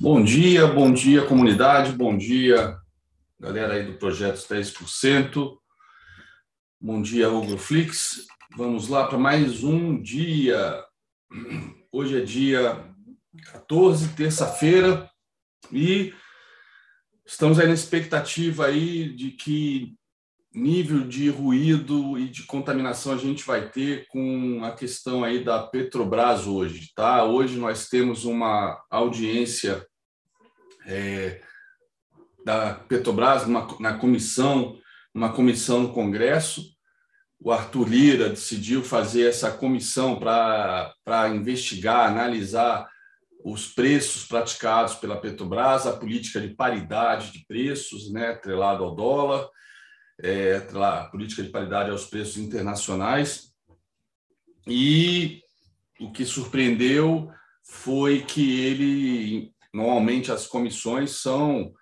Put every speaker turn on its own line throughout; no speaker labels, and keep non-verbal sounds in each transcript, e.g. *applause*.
Bom dia, bom dia, comunidade, bom dia, galera aí do projeto 10%. Bom dia, Flix. Vamos lá para mais um dia. Hoje é dia 14, terça-feira, e estamos aí na expectativa aí de que nível de ruído e de contaminação a gente vai ter com a questão aí da Petrobras hoje, tá? Hoje nós temos uma audiência é, da Petrobras uma, na comissão, uma comissão no Congresso. O Arthur Lira decidiu fazer essa comissão para investigar, analisar os preços praticados pela Petrobras, a política de paridade de preços, né, atrelado ao dólar, é, a política de paridade aos preços internacionais. E o que surpreendeu foi que ele, normalmente as comissões são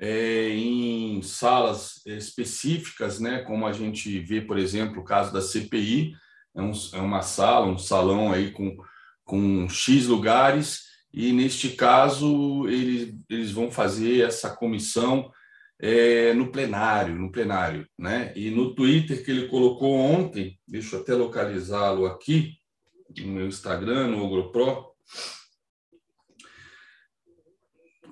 é, em salas específicas, né, como a gente vê, por exemplo, o caso da CPI, é, um, é uma sala, um salão aí com, com X lugares, e neste caso eles, eles vão fazer essa comissão é, no plenário, no plenário, né? E no Twitter que ele colocou ontem, deixa eu até localizá-lo aqui no meu Instagram, no OgroPro.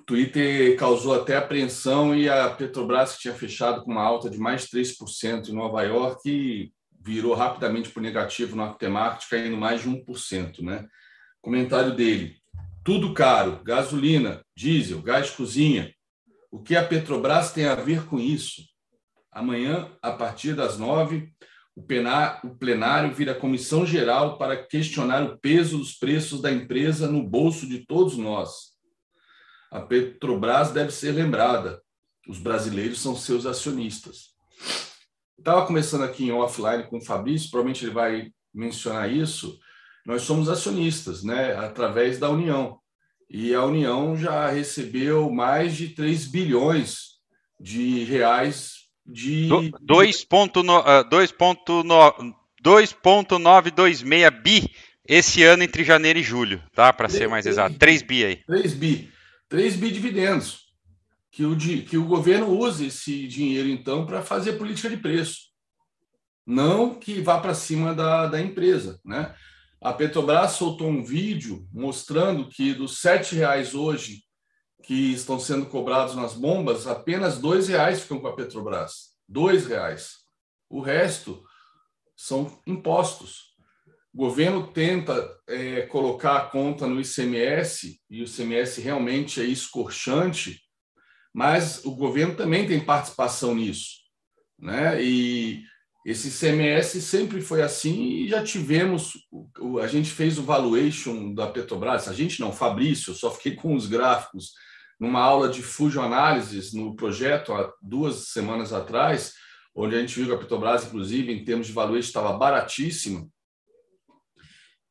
Twitter causou até apreensão e a Petrobras, que tinha fechado com uma alta de mais de 3% em Nova York, virou rapidamente para o negativo no aftermarket, caindo mais de 1%, né? Comentário dele: tudo caro, gasolina, diesel, gás cozinha, o que a Petrobras tem a ver com isso? Amanhã, a partir das nove, o plenário vira comissão geral para questionar o peso dos preços da empresa no bolso de todos nós. A Petrobras deve ser lembrada. Os brasileiros são seus acionistas. Estava começando aqui em offline com o Fabrício, provavelmente ele vai mencionar isso. Nós somos acionistas, né, através da União e a União já recebeu mais de 3 bilhões de reais de
2.926 ah, bi esse ano entre janeiro e julho, tá? Para ser mais exato, 3 bi aí.
3 bi. 3 bi dividendos. Que o, que o governo use esse dinheiro, então, para fazer política de preço. Não que vá para cima da, da empresa, né? A Petrobras soltou um vídeo mostrando que dos R$ reais hoje que estão sendo cobrados nas bombas, apenas R$ reais ficam com a Petrobras. R$ reais. O resto são impostos. O governo tenta é, colocar a conta no ICMS, e o ICMS realmente é escorchante, mas o governo também tem participação nisso. Né? E esse CMS sempre foi assim e já tivemos. A gente fez o valuation da Petrobras, a gente não, Fabrício, só fiquei com os gráficos numa aula de Fusion Análises no projeto há duas semanas atrás, onde a gente viu que a Petrobras, inclusive, em termos de valuation, estava baratíssima.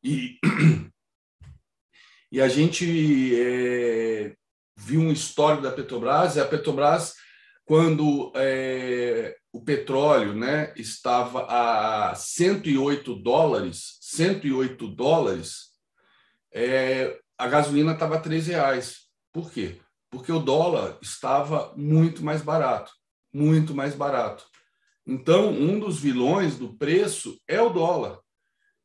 E, *clears throat* e a gente é, viu um histórico da Petrobras, e a Petrobras, quando é, o petróleo né, estava a 108 dólares, 108 dólares, é, a gasolina estava a 3 reais. Por quê? Porque o dólar estava muito mais barato, muito mais barato. Então, um dos vilões do preço é o dólar.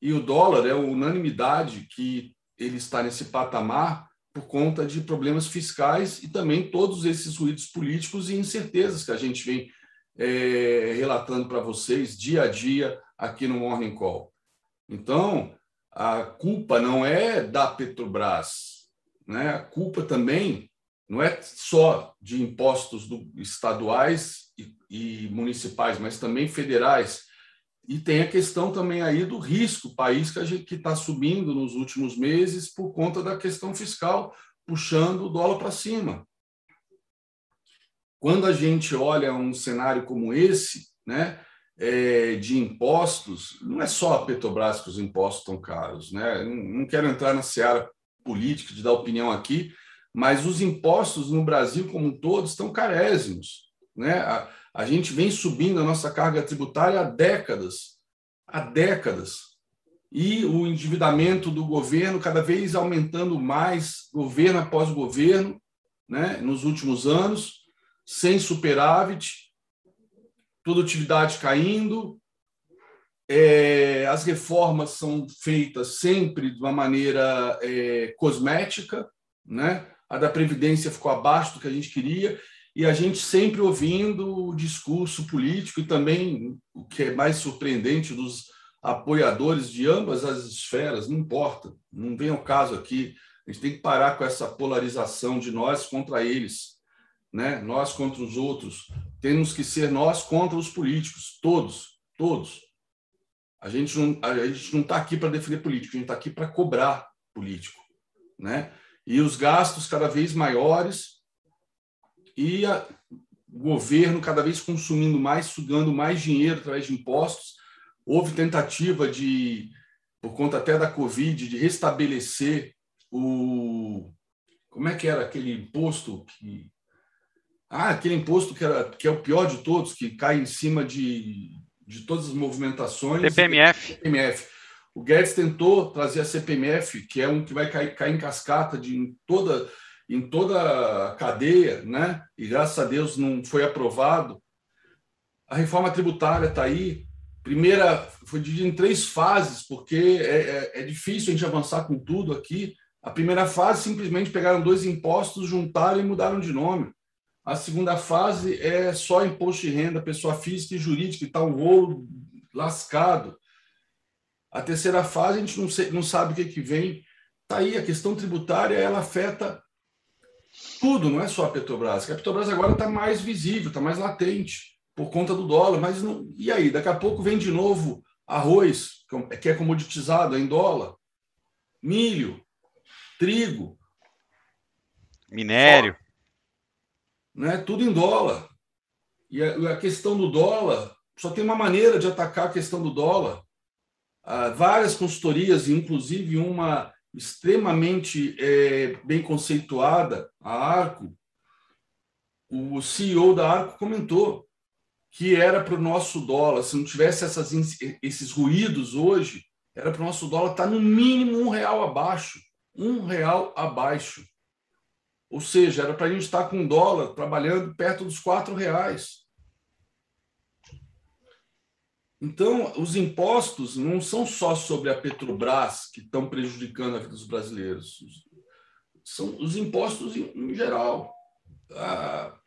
E o dólar é unanimidade que ele está nesse patamar por conta de problemas fiscais e também todos esses ruídos políticos e incertezas que a gente vem é, relatando para vocês dia a dia aqui no Morning Call. Então, a culpa não é da Petrobras, né? a culpa também não é só de impostos do, estaduais e, e municipais, mas também federais. E tem a questão também aí do risco, país que a gente que está subindo nos últimos meses por conta da questão fiscal, puxando o dólar para cima. Quando a gente olha um cenário como esse, né, é, de impostos, não é só a Petrobras que os impostos estão caros. Né? Não quero entrar na seara política de dar opinião aqui, mas os impostos no Brasil como um todo estão carésimos. Né? A, a gente vem subindo a nossa carga tributária há décadas. Há décadas. e o endividamento do governo cada vez aumentando mais, governo após governo, né, nos últimos anos, sem superávit, produtividade caindo, é, as reformas são feitas sempre de uma maneira é, cosmética, né? a da Previdência ficou abaixo do que a gente queria, e a gente sempre ouvindo o discurso político e também, o que é mais surpreendente, dos apoiadores de ambas as esferas, não importa, não vem ao caso aqui, a gente tem que parar com essa polarização de nós contra eles, né? nós contra os outros, temos que ser nós contra os políticos, todos, todos. A gente não a gente não está aqui para defender político, a gente está aqui para cobrar político, né? E os gastos cada vez maiores e o governo cada vez consumindo mais, sugando mais dinheiro através de impostos. Houve tentativa de, por conta até da Covid, de restabelecer o como é que era aquele imposto que ah, aquele imposto que, era, que é o pior de todos, que cai em cima de de todas as movimentações.
CPMF.
CPMF. O Guedes tentou trazer a CPMF, que é um que vai cair, cair em cascata de, em, toda, em toda a cadeia, né? e graças a Deus não foi aprovado. A reforma tributária está aí. Primeira foi dividida em três fases, porque é, é, é difícil a gente avançar com tudo aqui. A primeira fase simplesmente pegaram dois impostos, juntaram e mudaram de nome. A segunda fase é só imposto de renda, pessoa física e jurídica, e está um rolo lascado. A terceira fase, a gente não, sei, não sabe o que, que vem. Está aí, a questão tributária, ela afeta tudo, não é só a Petrobras. A Petrobras agora está mais visível, está mais latente, por conta do dólar. Mas não... e aí? Daqui a pouco vem de novo arroz, que é comoditizado é em dólar, milho, trigo,
minério
né? tudo em dólar. E a, questão do dólar, só tem uma maneira de atacar a questão do dólar. Há várias consultorias, inclusive uma extremamente é, bem conceituada, a Arco, o CEO da Arco comentou que era para o nosso dólar, se não tivesse essas, esses ruídos hoje, era para o nosso dólar estar tá no mínimo um real abaixo. Um real abaixo. Ou seja, era para a gente estar com dólar trabalhando perto dos quatro reais. Então, os impostos não são só sobre a Petrobras que estão prejudicando a vida dos brasileiros. São os impostos em, em geral. Ah,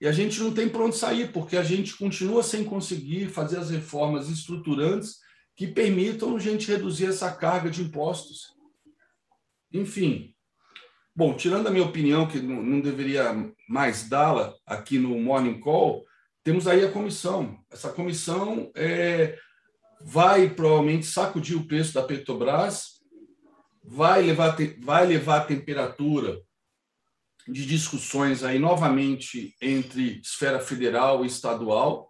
e a gente não tem para onde sair, porque a gente continua sem conseguir fazer as reformas estruturantes que permitam a gente reduzir essa carga de impostos. Enfim, Bom, tirando a minha opinião, que não, não deveria mais dá-la aqui no Morning Call, temos aí a comissão. Essa comissão é, vai provavelmente sacudir o preço da Petrobras, vai levar, vai levar a temperatura de discussões aí novamente entre esfera federal e estadual.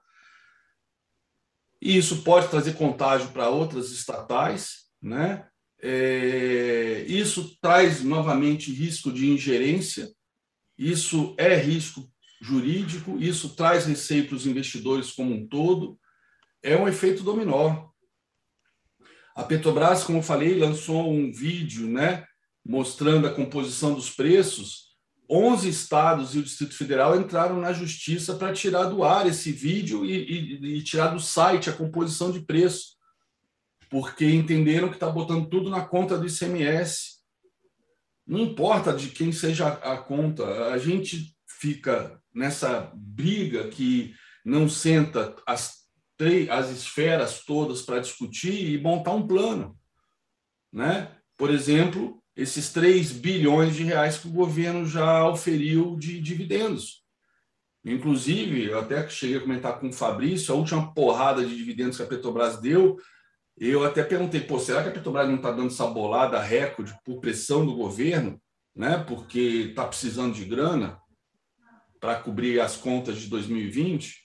E isso pode trazer contágio para outras estatais, né? É, isso traz novamente risco de ingerência, isso é risco jurídico, isso traz receio para os investidores como um todo, é um efeito dominó. A Petrobras, como eu falei, lançou um vídeo né, mostrando a composição dos preços. 11 estados e o Distrito Federal entraram na justiça para tirar do ar esse vídeo e, e, e tirar do site a composição de preço porque entenderam que está botando tudo na conta do ICMS. Não importa de quem seja a conta, a gente fica nessa briga que não senta as, as esferas todas para discutir e montar um plano. Né? Por exemplo, esses 3 bilhões de reais que o governo já oferiu de dividendos. Inclusive, eu até cheguei a comentar com o Fabrício, a última porrada de dividendos que a Petrobras deu eu até perguntei, pô, será que a Petrobras não está dando essa bolada recorde por pressão do governo, né? porque está precisando de grana para cobrir as contas de 2020?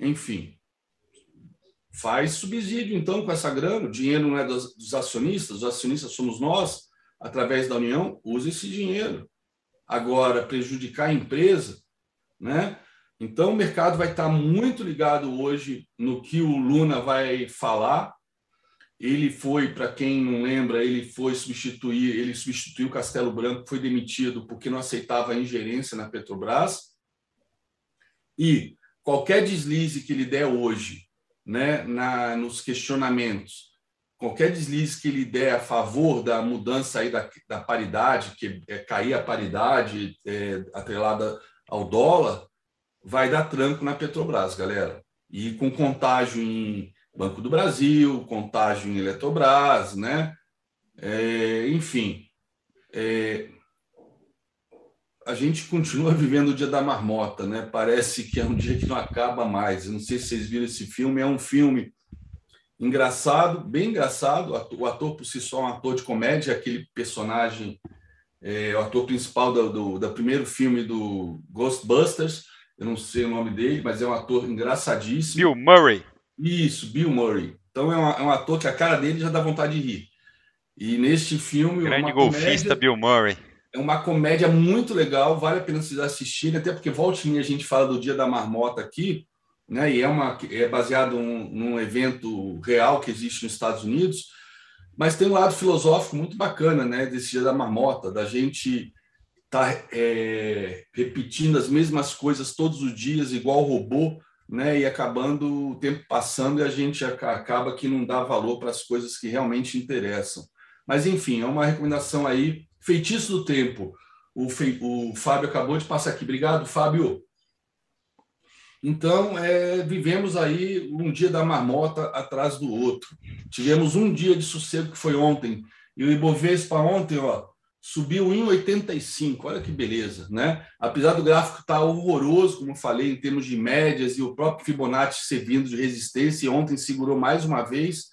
Enfim, faz subsídio então com essa grana, o dinheiro não é dos, dos acionistas, os acionistas somos nós, através da União, use esse dinheiro. Agora, prejudicar a empresa, né? Então, o mercado vai estar muito ligado hoje no que o Luna vai falar, Ele foi, para quem não lembra, ele foi substituir, ele substituiu o Castelo Branco, foi demitido porque não aceitava a ingerência na Petrobras. E qualquer deslize que ele der hoje, né, na, nos questionamentos, qualquer deslize que ele der a favor da mudança aí da, da paridade, que é cair a paridade é, atrelada ao dólar, vai dar tranco na Petrobras, galera. E com contágio em Banco do Brasil, contágio em Eletrobras, né? É, enfim, é, a gente continua *laughs* vivendo o dia da marmota, né? Parece que é um dia que não acaba mais. Eu não sei se vocês viram esse filme, é um filme engraçado, bem engraçado. O ator por si só é um ator de comédia, aquele personagem, é, o ator principal do, do, do primeiro filme do Ghostbusters. Eu não sei o nome dele, mas é um ator engraçadíssimo.
Bill Murray.
Isso, Bill Murray. Então é um, é um ator que a cara dele já dá vontade de rir. E neste filme.
Grande golfista comédia, Bill Murray.
É uma comédia muito legal, vale a pena vocês assistirem, até porque volta e a gente fala do Dia da Marmota aqui né? e é, uma, é baseado num, num evento real que existe nos Estados Unidos, mas tem um lado filosófico muito bacana né? desse Dia da Marmota, da gente estar tá, é, repetindo as mesmas coisas todos os dias, igual robô, né? e acabando o tempo passando e a gente acaba que não dá valor para as coisas que realmente interessam. Mas, enfim, é uma recomendação aí. Feitiço do Tempo. O, o Fábio acabou de passar aqui. Obrigado, Fábio. Então, é, vivemos aí um dia da marmota atrás do outro. Tivemos um dia de sossego que foi ontem. E o Ibovespa ontem ó, subiu em 85. Olha que beleza, né? Apesar do gráfico estar horroroso, como falei, em termos de médias, e o próprio Fibonacci servindo de resistência, e ontem segurou mais uma vez.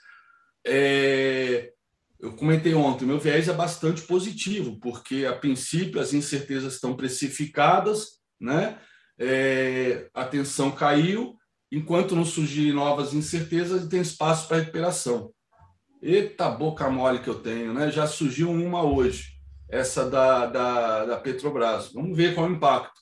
É... Eu comentei ontem, meu viés é bastante positivo, porque, a princípio, as incertezas estão precificadas, né? é, a tensão caiu, enquanto não surgirem novas incertezas, tem espaço para recuperação. Eita boca mole que eu tenho, né? Já surgiu uma hoje, essa da, da, da Petrobras. Vamos ver qual é o impacto.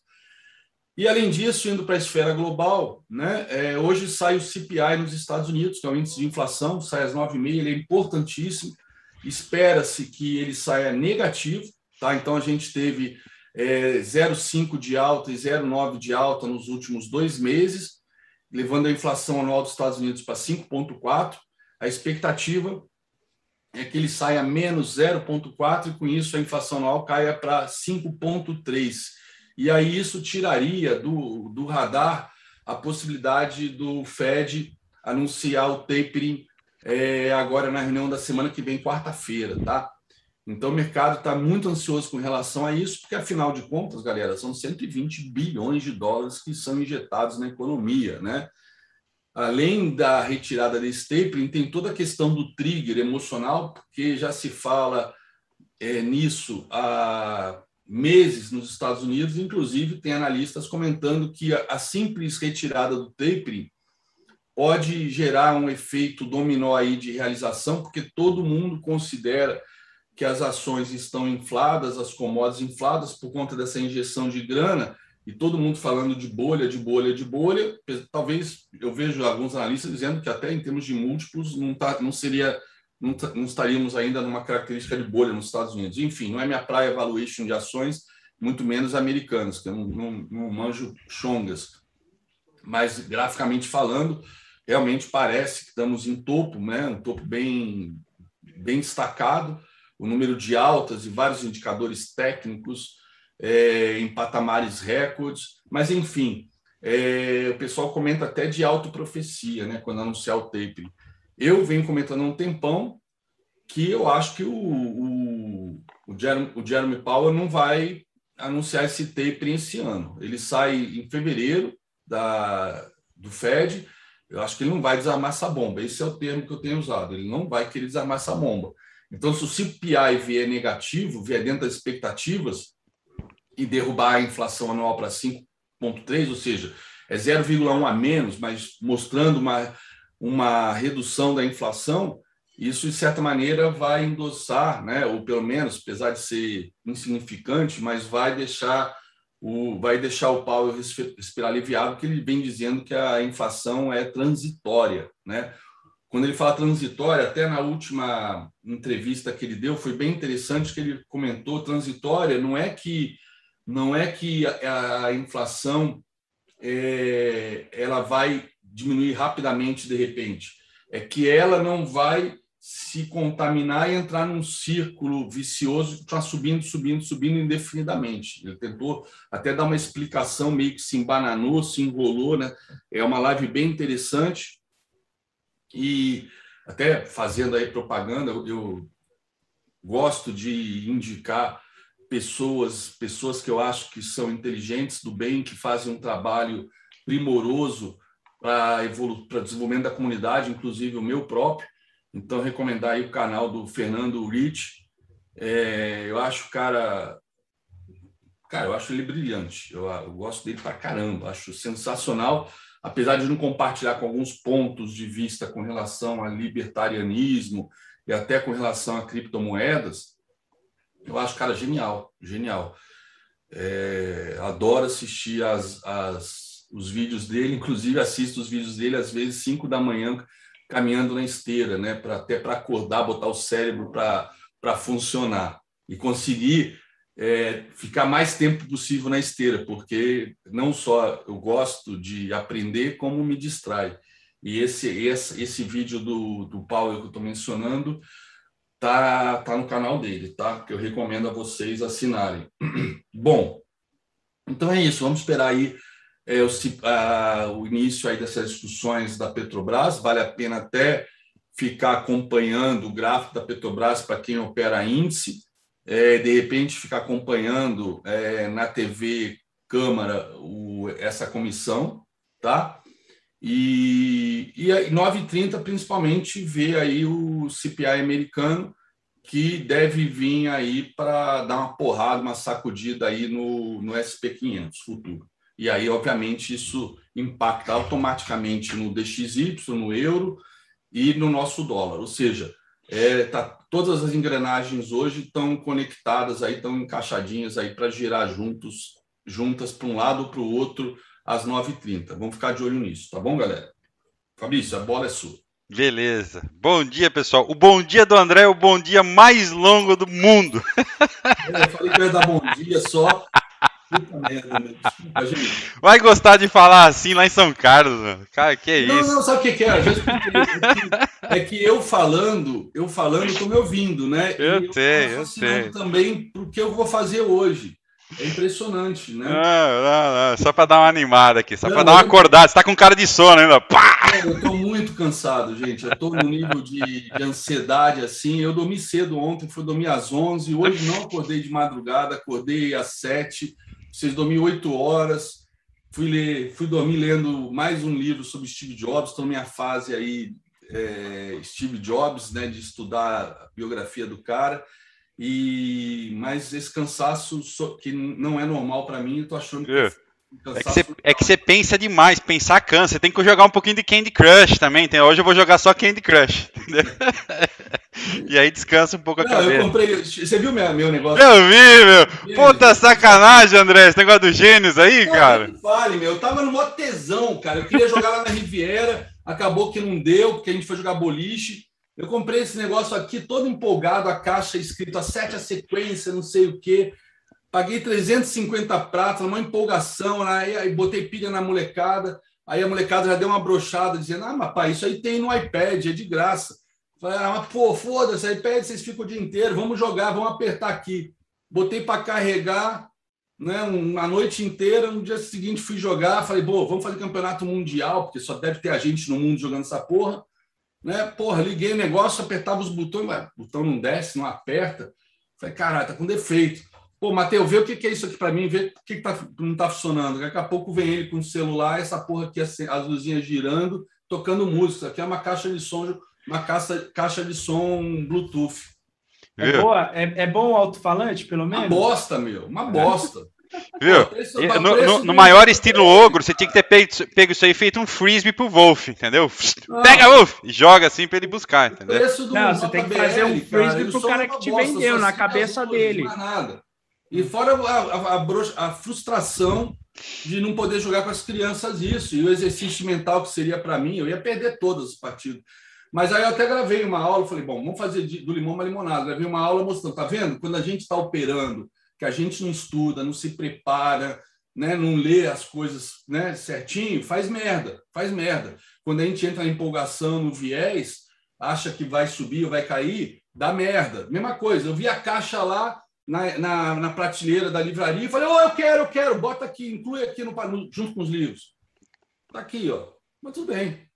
E, além disso, indo para a esfera global, né, é, hoje sai o CPI nos Estados Unidos, que é o índice de inflação, sai às 9h30, ele é importantíssimo. Espera-se que ele saia negativo. Tá? Então, a gente teve é, 0,5 de alta e 0,9 de alta nos últimos dois meses, levando a inflação anual dos Estados Unidos para 5,4. A expectativa é que ele saia menos 0,4 e com isso a inflação anual caia para 5,3. E aí isso tiraria do, do radar a possibilidade do Fed anunciar o tapering é, agora na reunião da semana que vem, quarta-feira, tá? Então, o mercado está muito ansioso com relação a isso, porque, afinal de contas, galera, são 120 bilhões de dólares que são injetados na economia. Né? Além da retirada desse tapering, tem toda a questão do trigger emocional, porque já se fala é, nisso há meses nos Estados Unidos, inclusive tem analistas comentando que a, a simples retirada do tapering pode gerar um efeito dominó aí de realização, porque todo mundo considera que as ações estão infladas, as commodities infladas por conta dessa injeção de grana, e todo mundo falando de bolha, de bolha, de bolha. Talvez eu vejo alguns analistas dizendo que até em termos de múltiplos não, tá, não seria não, não, estaríamos ainda numa característica de bolha nos Estados Unidos. Enfim, não é minha praia valuation de ações, muito menos americanas, que eu não, não, não manjo chongas. Mas, graficamente falando, realmente parece que estamos em topo, né? um topo bem, bem destacado, o número de altas e vários indicadores técnicos é, em patamares recordes, mas enfim, é, o pessoal comenta até de autoprofecia, né, quando anunciar o tapering. Eu venho comentando há um tempão que eu acho que o, o, o, Jeremy, o Jeremy Powell não vai anunciar esse tapering esse ano. Ele sai em fevereiro da, do Fed. Eu acho que ele não vai desarmar essa bomba. Esse é o termo que eu tenho usado. Ele não vai querer desarmar essa bomba. Então, se o CPI vier negativo, vier dentro das expectativas e derrubar a inflação anual para 5,3, ou seja, é 0,1 a menos, mas mostrando uma, uma redução da inflação, isso, de certa maneira, vai endossar, né, ou pelo menos, apesar de ser insignificante, mas vai deixar o, vai deixar o Powell respirar aliviado, porque ele vem dizendo que a inflação é transitória. Né? quando ele fala transitória, até na última entrevista que ele deu, foi bem interessante que ele comentou transitória, não é que não é que a, a inflação é, ela vai diminuir rapidamente de repente, é que ela não vai se contaminar e entrar num círculo vicioso que está subindo, subindo, subindo indefinidamente. Ele tentou até dar uma explicação, meio que se embananou, se enrolou, né? É uma live bem interessante e até fazendo aí propaganda, eu gosto de indicar pessoas, pessoas que eu acho que são inteligentes do bem, que fazem um trabalho primoroso para o desenvolvimento da comunidade, inclusive o meu próprio. Então, recomendar aí o canal do Fernando Rich. É, eu acho o cara. Cara, eu acho ele brilhante. Eu, eu gosto dele pra caramba. Acho sensacional. Apesar de não compartilhar com alguns pontos de vista com relação a libertarianismo e até com relação a criptomoedas, eu acho cara genial. Genial. É, adoro assistir as, as, os vídeos dele, inclusive assisto os vídeos dele às vezes 5 da manhã caminhando na esteira, né? Pra, até para acordar, botar o cérebro para funcionar e conseguir é, ficar mais tempo possível na esteira, porque não só eu gosto de aprender, como me distrai. E esse, esse, esse vídeo do, do Paulo que eu estou mencionando tá, tá no canal dele, tá? Que eu recomendo a vocês assinarem. *clears throat* Bom, então é isso. Vamos esperar aí é, o, a, o início aí dessas discussões da Petrobras. Vale a pena até ficar acompanhando o gráfico da Petrobras para quem opera índice. É, de repente ficar acompanhando é, na TV Câmara o, essa comissão, tá? E, e 9h30, principalmente, ver aí o CPI americano, que deve vir aí para dar uma porrada, uma sacudida aí no, no SP500 futuro. E aí, obviamente, isso impacta automaticamente no DXY, no euro e no nosso dólar. Ou seja, é, tá, todas as engrenagens hoje estão conectadas aí, estão encaixadinhas aí para girar juntos, juntas para um lado ou para o outro às 9h30. Vamos ficar de olho nisso, tá bom, galera? Fabrício, a bola é sua.
Beleza. Bom dia, pessoal. O bom dia do André é o bom dia mais longo do mundo. *laughs*
Eu falei que eu ia dar bom dia só Puta merda, Desculpa, gente.
Vai gostar de falar assim lá em São Carlos, mano. Cara, que é
não,
isso?
Não, não, sabe o que, que é? Às vezes é que eu falando, eu falando, tô me ouvindo, né?
Eu e sei, eu, eu sei.
também porque eu vou fazer hoje. É impressionante, né? Não.
Só para dar uma animada aqui, só para dar uma acordada. Você tá com cara de sono ainda. Pá!
Eu tô muito cansado, gente. Eu tô num nível de, de, ansiedade assim. Eu dormi cedo ontem, fui dormir às 11. Hoje não acordei de madrugada, acordei às 7 vocês dormir oito horas. Fui, ler, fui dormir lendo mais um livro sobre Steve Jobs. Estou na minha fase aí, é, Steve Jobs, né, de estudar a biografia do cara. E mas esse cansaço que não é normal para mim, eu estou achando que é.
É que, você, é que você pensa demais, pensar cansa. Você tem que jogar um pouquinho de Candy Crush também. Tem, hoje eu vou jogar só Candy Crush. Entendeu? *laughs* e aí descansa um pouco a Não, cabeça.
Eu comprei. Você viu meu, meu negócio?
Eu vi, meu. Puta sacanagem, André. Esse negócio do Gênios aí, não, cara.
Não fale, meu. Eu tava no maior tesão, cara. Eu queria jogar lá na Riviera. Acabou que não deu, porque a gente foi jogar boliche. Eu comprei esse negócio aqui todo empolgado, a caixa escrito a sete a sequência, não sei o quê. Paguei 350 pratos, uma empolgação, né? aí botei pilha na molecada. Aí a molecada já deu uma brochada, dizendo: Ah, mas pai, isso aí tem no iPad, é de graça. Falei, ah, mas pô, foda-se, iPad vocês ficam o dia inteiro, vamos jogar, vamos apertar aqui. Botei para carregar, né, uma noite inteira. No dia seguinte fui jogar, falei, pô, vamos fazer campeonato mundial, porque só deve ter a gente no mundo jogando essa porra. Né? Porra, liguei o negócio, apertava os botões, mas o botão não desce, não aperta. Falei, caralho, tá com defeito. Pô, Matheus, vê o que é isso aqui para mim, vê o que, que tá, não está funcionando. Daqui a pouco vem ele com o celular, essa porra aqui, as luzinhas girando, tocando música. Isso aqui é uma caixa de som, uma caixa, caixa de som Bluetooth.
É, boa? É, é bom o alto-falante, pelo menos?
Uma bosta, meu, uma bosta.
Viu? Preço, no, no, no maior estilo ogro, você tinha que ter pego, pego, isso aí e feito um frisbee pro Wolf, entendeu? Não. Pega, Wolf! E joga assim pra ele buscar, entendeu?
Não, você tem que fazer um frisbee pro cara que te vendeu, na cabeça dele. Nada.
E fora a, a, a, a, frustração de não poder jogar com as crianças isso, e o exercício mental que seria para mim, eu ia perder todos os partidos. Mas aí eu até gravei uma aula, falei, bom, vamos fazer do limão uma limonada. Gravei uma aula mostrando, tá vendo? Quando a gente está operando, que a gente não estuda, não se prepara, né, não lê as coisas né, certinho, faz merda, faz merda. Quando a gente entra na empolgação, no viés, acha que vai subir ou vai cair, dá merda. Mesma coisa, eu vi a caixa lá na, na, na prateleira da livraria e falei, oh, eu quero, eu quero, bota aqui, inclui aqui no, junto com os livros. Tá aqui, ó. Mas tudo bem.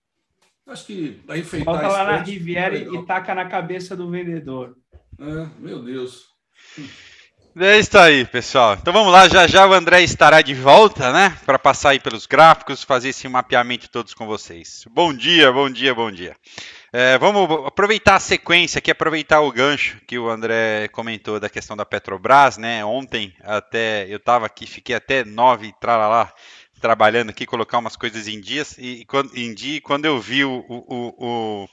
Acho que para enfeitar...
Bota lá na Riviera e taca na cabeça do vendedor.
É, meu Deus.
É isso aí, pessoal. Então vamos lá, já já o André estará de volta, né? Para passar aí pelos gráficos, fazer esse mapeamento todos com vocês. Bom dia, bom dia, bom dia. É, vamos aproveitar a sequência aqui, aproveitar o gancho que o André comentou da questão da Petrobras, né? Ontem até eu estava aqui, fiquei até nove lá trabalhando aqui, colocar umas coisas em dias e, em dia, quando eu vi o, o, o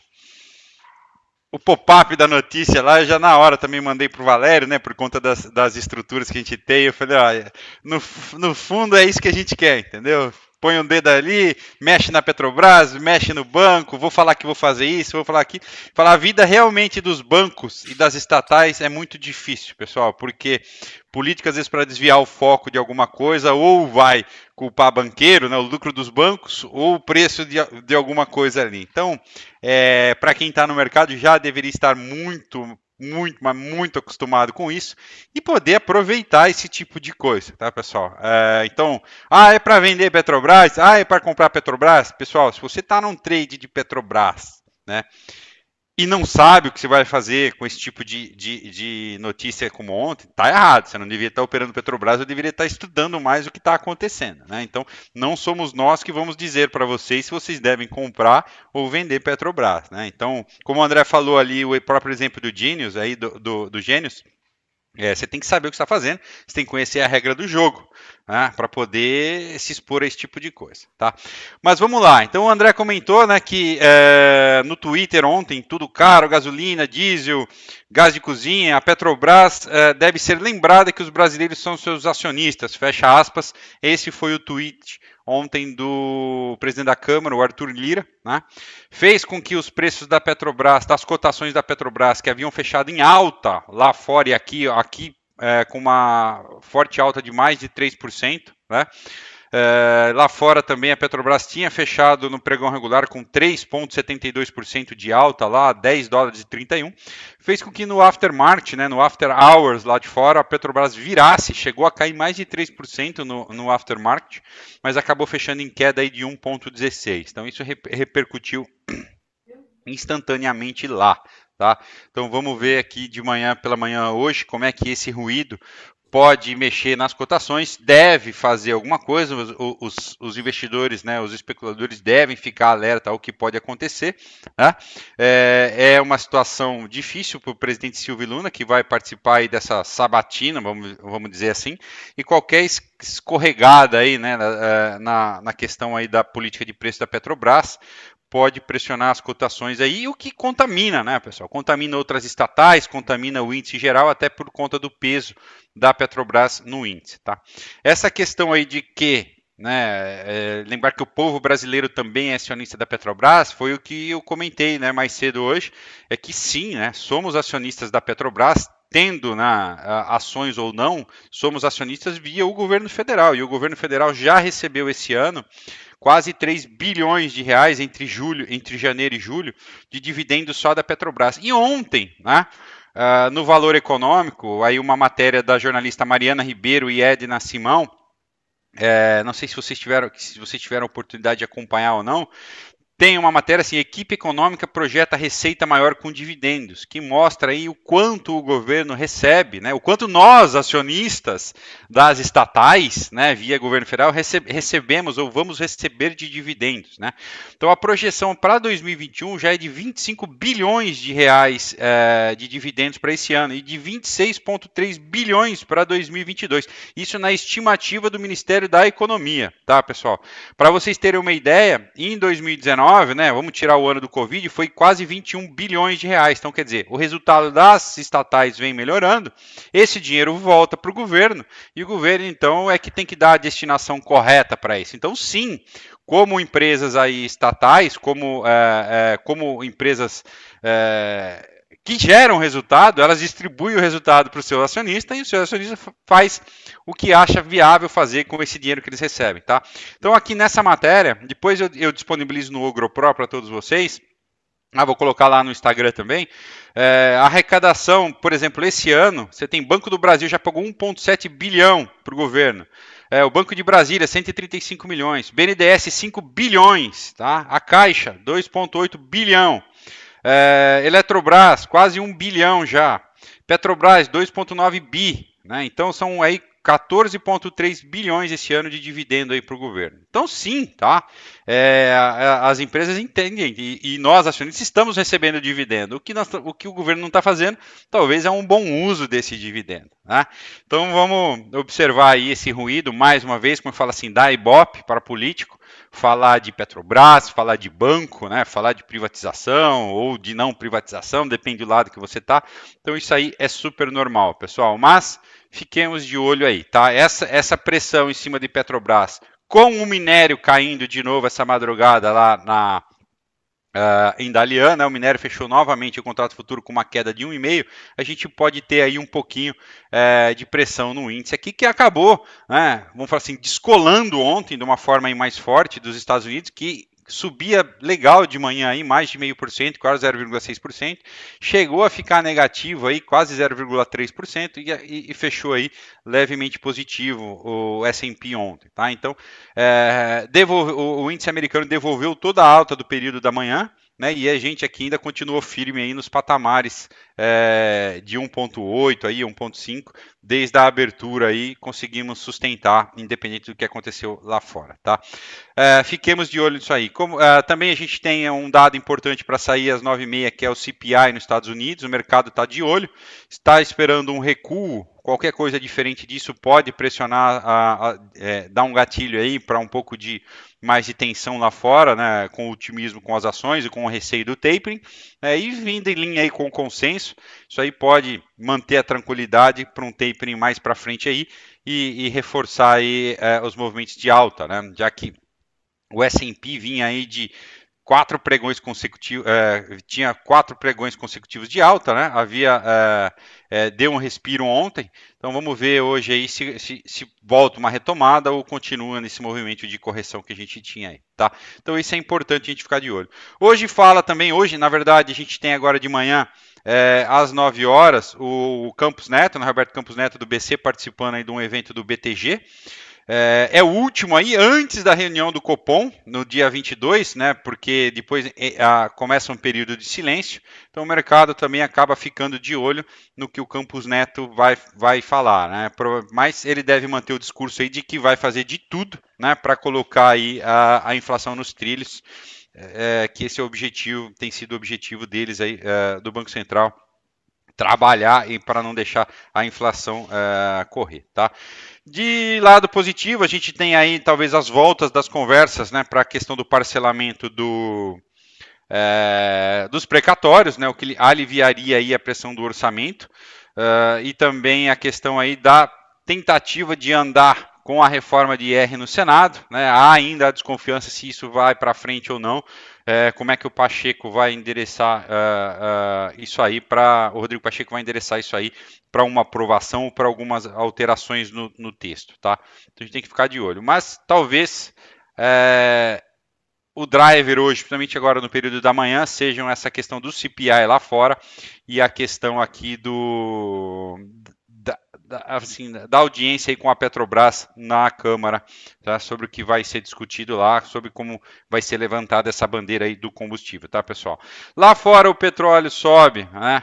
o pop-up da notícia lá, já na hora também mandei pro Valério, né, por conta das, das estruturas que a gente tem. Eu falei, olha, no, no fundo é isso que a gente quer, entendeu? Põe um dedo ali, mexe na Petrobras, mexe no banco, vou falar que vou fazer isso, vou falar aqui. Falar a vida realmente dos bancos e das estatais é muito difícil, pessoal, porque política às vezes para desviar o foco de alguma coisa ou vai culpar banqueiro, né, o lucro dos bancos, ou o preço de, de alguma coisa ali. Então, é, para quem está no mercado já deveria estar muito muito, mas muito acostumado com isso e poder aproveitar esse tipo de coisa, tá, pessoal? É, então, ah, é para vender Petrobras? Ah, é para comprar Petrobras? Pessoal, se você está num trade de Petrobras, né? E não sabe o que você vai fazer com esse tipo de, de, de notícia como ontem, tá errado. Você não devia estar operando Petrobras, eu deveria estar estudando mais o que está acontecendo. Né? Então, não somos nós que vamos dizer para vocês se vocês devem comprar ou vender Petrobras. Né? Então, como o André falou ali, o próprio exemplo do Genius, aí, do, do, do Genius, é, você tem que saber o que está fazendo, você tem que conhecer a regra do jogo né, para poder se expor a esse tipo de coisa. Tá? Mas vamos lá. Então o André comentou né, que é, no Twitter ontem tudo caro, gasolina, diesel, gás de cozinha, a Petrobras é, deve ser lembrada que os brasileiros são seus acionistas. Fecha aspas. Esse foi o tweet ontem do presidente da Câmara, o Arthur Lira, né, fez com que os preços da Petrobras, das cotações da Petrobras, que haviam fechado em alta lá fora e aqui, aqui é, com uma forte alta de mais de 3%, né, é, lá fora também a Petrobras tinha fechado no pregão regular com 3,72% de alta, lá 10 dólares e 31. Fez com que no aftermarket, né, no after hours lá de fora, a Petrobras virasse, chegou a cair mais de 3% no, no aftermarket, mas acabou fechando em queda aí de 1,16%. Então isso repercutiu *clears throat* instantaneamente lá. Tá? Então vamos ver aqui de manhã pela manhã hoje como é que esse ruído pode mexer nas cotações, deve fazer alguma coisa, os, os, os, investidores, né, os especuladores devem ficar alerta ao que pode acontecer. Né? É, é, uma situação difícil para o presidente Silvio Luna, que vai participar dessa sabatina, vamos, vamos dizer assim, e qualquer escorregada aí né, na, na, na questão aí da política de preço da Petrobras pode pressionar as cotações aí, o que contamina, né, pessoal? Contamina outras estatais, contamina o índice geral, até por conta do peso da Petrobras no índice, tá? Essa questão aí de que né, é, lembrar que o povo brasileiro também é acionista da Petrobras, foi o que eu comentei né, mais cedo hoje, é que sim, né, somos acionistas da Petrobras, tendo né, ações ou não, somos acionistas via o governo federal, e o governo federal já recebeu esse ano quase 3 bilhões de reais entre julho, entre janeiro e julho, de dividendos só da Petrobras. E ontem, né, uh, no valor econômico, aí uma matéria da jornalista Mariana Ribeiro e Edna Simão, é, não sei se vocês tiveram, se vocês tiveram oportunidade de acompanhar ou não, tem uma matéria assim, equipe econômica projeta receita maior com dividendos, que mostra aí o quanto o governo recebe, né, o quanto nós, acionistas das estatais, né, via governo federal, recebemos ou vamos receber de dividendos. Né? Então a projeção para 2021 já é de 25 bilhões de reais é, de dividendos para esse ano e de 26,3 bilhões para 2022. Isso na estimativa do Ministério da Economia, tá, pessoal? Para vocês terem uma ideia, em 2019 2019, né, vamos tirar o ano do Covid, foi quase 21 bilhões de reais. Então, quer dizer, o resultado das estatais vem melhorando, esse dinheiro volta para o governo, e o governo, então, é que tem que dar a destinação correta para isso. Então, sim, como empresas aí estatais, como, é, é, como empresas é, que geram resultado, elas distribuem o resultado para o seu acionista e o seu acionista faz o que acha viável fazer com esse dinheiro que eles recebem, tá? Então aqui nessa matéria, depois eu, eu disponibilizo no Ogro Pro para todos vocês, ah, vou colocar lá no Instagram também. É, arrecadação, por exemplo, esse ano, você tem Banco do Brasil já pagou 1,7 bilhão para o governo. É, o Banco de Brasília, 135 milhões. BNDES, 5 bilhões. Tá? A Caixa, 2,8 bilhão. É, Eletrobras, quase 1 bilhão já. Petrobras, 2,9 bi. Né? Então são aí 14,3 bilhões esse ano de dividendo aí para o governo. Então, sim, tá? É, as empresas entendem e, e, nós, acionistas, estamos recebendo dividendo. O que, nós, o, que o governo não está fazendo, talvez é um bom uso desse dividendo. Tá? Então, vamos observar aí esse ruído, mais uma vez, como eu falo assim, da Ibope para político, falar de Petrobras, falar de banco, né? falar de privatização ou de não privatização, depende do lado que você está. Então, isso aí é super normal, pessoal. Mas fiquemos de olho aí, tá? Essa, essa pressão em cima de Petrobras, com o minério caindo de novo essa madrugada lá na uh, em Dalian, né? o minério fechou novamente o contrato futuro com uma queda de 1,5, a gente pode ter aí um pouquinho uh, de pressão no índice aqui, que acabou, né? vamos falar assim, descolando ontem de uma forma mais forte dos Estados Unidos, que subia legal de manhã aí, mais de meio por cento, quase 0,6%, chegou a ficar negativo aí, quase 0,3% e, e, fechou aí levemente positivo o S&P ontem, tá? Então, é, devolve, o, o índice americano devolveu toda a alta do período da manhã, né, e a gente aqui ainda continuou firme aí nos patamares é, de 1.8 aí 1.5 desde a abertura aí conseguimos sustentar independente do que aconteceu lá fora tá é, fiquemos de olho nisso aí. Como é, também a gente tem um dado importante para sair às 9h30 que é o CPI nos Estados Unidos. O mercado está de olho está esperando um recuo. Qualquer coisa diferente disso pode pressionar a, a, é, dar um gatilho aí para um pouco de mais de tensão lá fora, né, com o otimismo com as ações e com o receio do tapering, e vindo em linha aí com o consenso, isso aí pode manter a tranquilidade para um tapering mais para frente aí e, e reforçar aí é, os movimentos de alta, né, já que o S&P vinha aí de quatro pregões consecutivos, é, tinha quatro pregões consecutivos de alta, né? Havia é, é, deu um respiro ontem, então vamos ver hoje aí se, se, se, volta uma retomada ou continua nesse movimento de correção que a gente tinha aí, tá? Então isso é importante a gente ficar de olho. Hoje fala também, hoje na verdade a gente tem agora de manhã é, às 9 horas o Campos Neto, o Roberto Campos Neto do BC participando aí de um evento do BTG. É, é, o último aí, antes da reunião do Copom, no dia 22, né? Porque depois é, a, começa um período de silêncio. Então o mercado também acaba ficando de olho no que o Campos Neto vai, vai falar, né? Mas ele deve manter o discurso aí de que vai fazer de tudo, né? Para colocar aí a, a, inflação nos trilhos, é, que esse é o objetivo, tem sido o objetivo deles aí, é, do Banco Central trabalhar e para não deixar a inflação é, correr, tá? De lado positivo, a gente tem aí talvez as voltas das conversas, né, para a questão do parcelamento do, é, dos precatórios, né, o que aliviaria aí a pressão do orçamento, uh, e também a questão aí da tentativa de andar com a reforma de IR no Senado, né, há ainda a desconfiança se isso vai para frente ou não, é, como é que o Pacheco vai endereçar uh, uh, isso aí para o Rodrigo Pacheco vai endereçar isso aí para uma aprovação ou para algumas alterações no, no, texto, tá? Então a gente tem que ficar de olho. Mas talvez é, o driver hoje, principalmente agora no período da manhã, sejam essa questão do CPI lá fora e a questão aqui do da, assim, da audiência aí com a Petrobras na Câmara, tá? sobre o que vai ser discutido lá, sobre como vai ser levantada essa bandeira aí do combustível, tá, pessoal? Lá fora o petróleo sobe, né?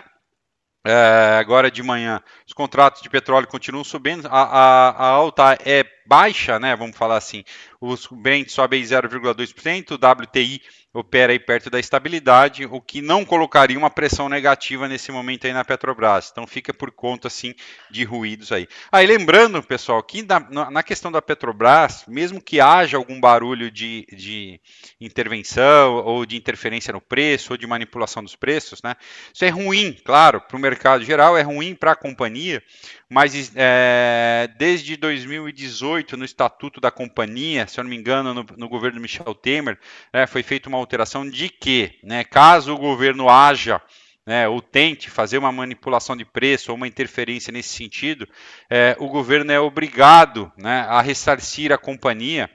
É, agora de manhã, os contratos de petróleo continuam subindo, a, a, a alta é baixa, né? Vamos falar assim. Os Brent sobe 0,2%, o WTI opera aí perto da estabilidade, o que não colocaria uma pressão negativa nesse momento aí na Petrobras. Então fica por conta assim de ruídos aí. Aí lembrando, pessoal, que na, na questão da Petrobras, mesmo que haja algum barulho de, de intervenção ou de interferência no preço ou de manipulação dos preços, né? Isso é ruim, claro, para o mercado geral, é ruim para a companhia, mas é, desde 2018, no estatuto da companhia, se eu não me engano, no, no governo Michel Temer, é, foi feita uma alteração de que, né, caso o governo haja né, ou tente fazer uma manipulação de preço ou uma interferência nesse sentido, é, o governo é obrigado né, a ressarcir a companhia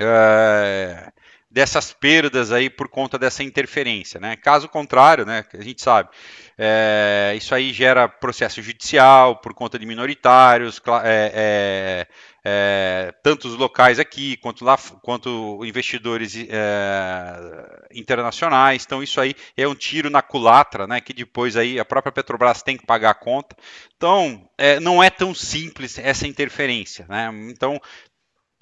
é, dessas perdas aí por conta dessa interferência. Né? Caso contrário, né, a gente sabe, é, isso aí gera processo judicial por conta de minoritários, é, é, tanto os locais aqui quanto lá, quanto investidores é, internacionais. Então isso aí é um tiro na culatra, né? Que depois aí a própria Petrobras tem que pagar a conta. Então é, não é tão simples essa interferência, né? Então